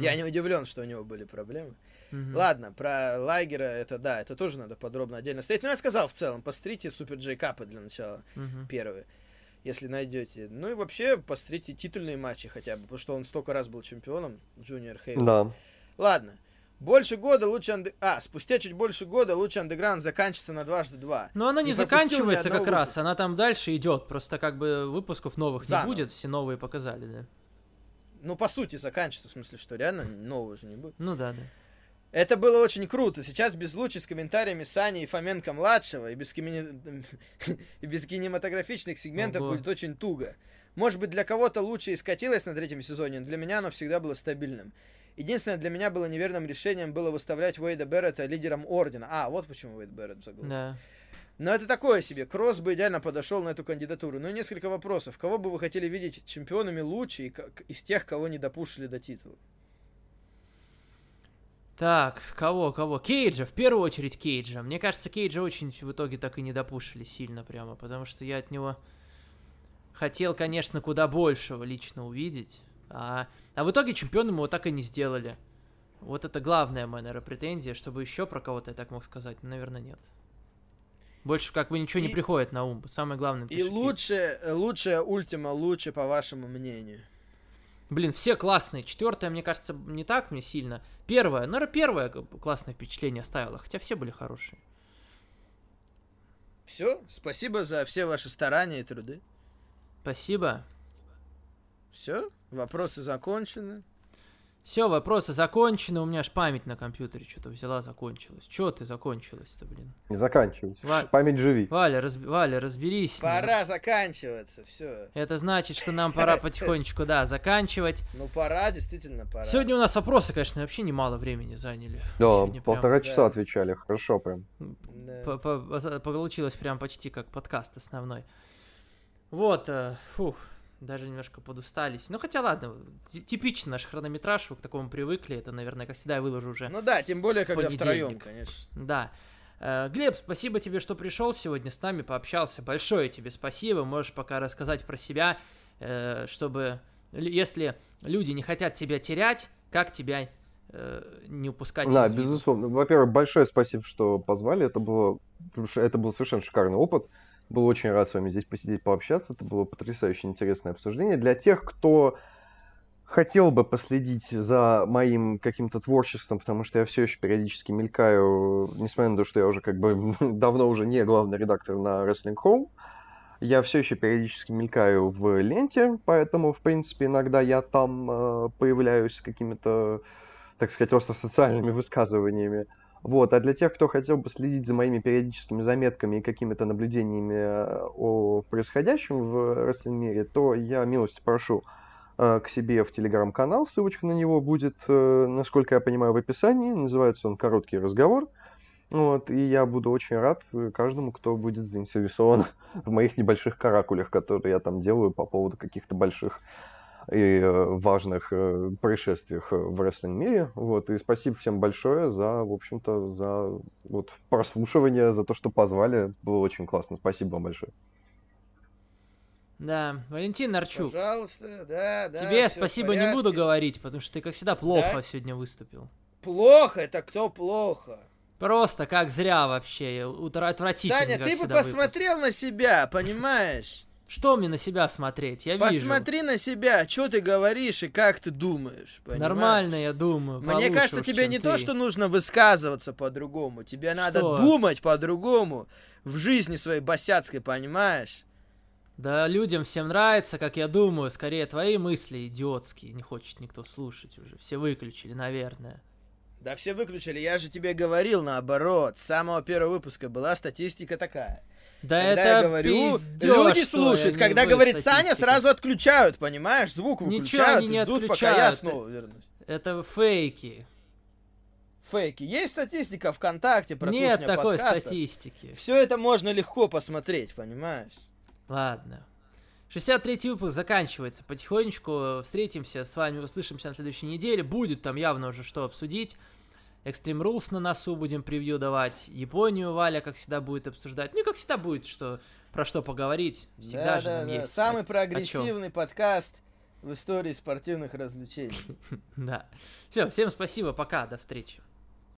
Я
М,
не удивлен, что у него были проблемы.
мгм.
Ладно, про Лагера, это да, это тоже надо подробно отдельно стоять. Но я сказал в целом, посмотрите Супер Джей для начала,
Мгм.
первые, если найдете. Ну и вообще, посмотрите титульные матчи хотя бы, потому что он столько раз был чемпионом, Джуниор Хейвен.
Да.
Ладно. Больше года лучше анде... А, спустя чуть больше года лучше андеграунд заканчивается на дважды два.
Но она не,
Не
заканчивается как
одного
раз,
выпуска.
она там дальше идет. Просто как бы выпусков новых
Заново.
не будет, все новые показали, да.
Ну, по сути, заканчивается, в смысле, что реально нового же не будет.
Ну да, да.
Это было очень круто. Сейчас без лучи с комментариями Сани и Фоменко-младшего и без, кими- и без кинематографичных сегментов
Ого.
будет очень туго. Может быть, для кого-то лучше и скатилось на третьем сезоне, но для меня оно всегда было стабильным. Единственное, для меня было неверным решением было выставлять Уэйда Беррета лидером Ордена. А, вот почему Уэйд Беррет загнул.
Да.
Но это такое себе. Кросс бы идеально подошел на эту кандидатуру. Ну и несколько вопросов. Кого бы вы хотели видеть чемпионами лучше и как- из тех, кого не допушили до титула?
Так, кого, кого? Кейджа, в первую очередь Кейджа. Мне кажется, Кейджа очень в итоге так и не допушили сильно прямо, потому что я от него хотел, конечно, куда большего лично увидеть. А, а в итоге чемпионом его так и не сделали. Вот это главная моя, наверное, претензия, чтобы еще про кого-то я так мог сказать, но, наверное, нет. Больше как бы ничего не
И-
приходит на ум. Самое главное...
И лучше, лучшая ультима лучше, по вашему мнению.
Блин, все классные. Четвертая, мне кажется, не так мне сильно. Первая, наверное, первое как бы классное впечатление оставила, хотя все были хорошие.
Все, спасибо за все ваши старания и труды.
Спасибо.
Все, вопросы закончены.
Все, вопросы закончены. У меня аж память на компьютере что-то взяла, закончилась. Че ты закончилась-то, блин?
Не заканчивайся.
Ва-
Память живи.
Валя, разби- Валя, разберись.
Пора заканчиваться, все.
Это значит, что нам пора потихонечку, да, заканчивать.
Ну пора, действительно пора.
Сегодня у нас вопросы, конечно, вообще немало времени заняли.
Да, полтора часа отвечали. Хорошо прям.
Получилось прям почти как подкаст основной. Вот, э, фух, даже немножко подустались. Ну, хотя ладно, ти- типичный наш хронометраж, вы к такому привыкли. Это, наверное, как всегда, я выложу уже.
Ну да, тем более, когда втроем, конечно.
Да. Э, Глеб, спасибо тебе, что пришел сегодня с нами, пообщался. Большое тебе спасибо. Можешь пока рассказать про себя, э, чтобы, если люди не хотят тебя терять, как тебя э, не упускать
Да, безусловно. Во-первых, большое спасибо, что позвали. Это было, это был совершенно шикарный опыт. Был очень рад с вами здесь посидеть, пообщаться. Это было потрясающе интересное обсуждение. Для тех, кто хотел бы последить за моим каким-то творчеством, потому что я все еще периодически мелькаю, несмотря на то, что я уже как бы давно уже не главный редактор на Wrestling Home, я все еще периодически мелькаю в ленте, поэтому, в принципе, иногда я там э, появляюсь с какими-то, так сказать, просто социальными высказываниями. Вот, а для тех, кто хотел бы следить за моими периодическими заметками и какими-то наблюдениями э, о происходящем в рестлинг-мире, то я милости прошу э, к себе в телеграм-канал, ссылочка на него будет, э, насколько я понимаю, в описании, называется он «Короткий разговор». Вот, и я буду очень рад каждому, кто будет заинтересован в моих небольших каракулях, которые я там делаю по поводу каких-то больших и э, важных э, происшествиях э, в рестлинг-мире. Вот, и спасибо всем большое за, в общем-то, за вот прослушивание, за то, что позвали. Было очень классно. Спасибо вам большое.
Да, Валентин Нарчук,
Пожалуйста, да, да.
тебе спасибо не буду говорить, потому что ты, как всегда, плохо
Да?
сегодня выступил.
Плохо, это кто плохо?
Просто как зря вообще, утра- отвратительно,
Саня,
как
ты бы
всегда, выпуск.
посмотрел на себя, понимаешь?
Что мне на себя смотреть? Я вижу.
Посмотри на себя, что ты говоришь и как ты думаешь. понимаешь?
Нормально, я думаю.
Мне кажется,
уж,
тебе не
ты.
то, что нужно высказываться по-другому. Тебе надо
Что?
думать по-другому. В жизни своей босяцкой, понимаешь?
Да людям всем нравится, как я думаю, скорее твои мысли идиотские, не хочет никто слушать уже. Все выключили, наверное.
Да все выключили, я же тебе говорил наоборот. С самого первого выпуска была статистика такая.
Да
Когда
это
я говорю,
пиздёж,
люди слушают. Когда
не
говорит Саня,
статистика.
сразу отключают, понимаешь? Звук
Ничего
выключают
они не
и ждут, пока я снова вернусь.
Это фейки.
фейки. Есть статистика ВКонтакте,
Нет такой подкаста. статистики.
Все это можно легко посмотреть, понимаешь?
Ладно. 63-й выпуск заканчивается потихонечку. Встретимся с вами, услышимся на следующей неделе. Будет там явно уже что обсудить. Extreme Rules на носу будем превью давать. Японию Валя, как всегда, будет обсуждать. Ну, как всегда будет, что про что поговорить. Всегда да, же да, нам да. есть.
Самый о, прогрессивный о подкаст в истории спортивных развлечений.
Да. Все, всем спасибо, пока, до встречи.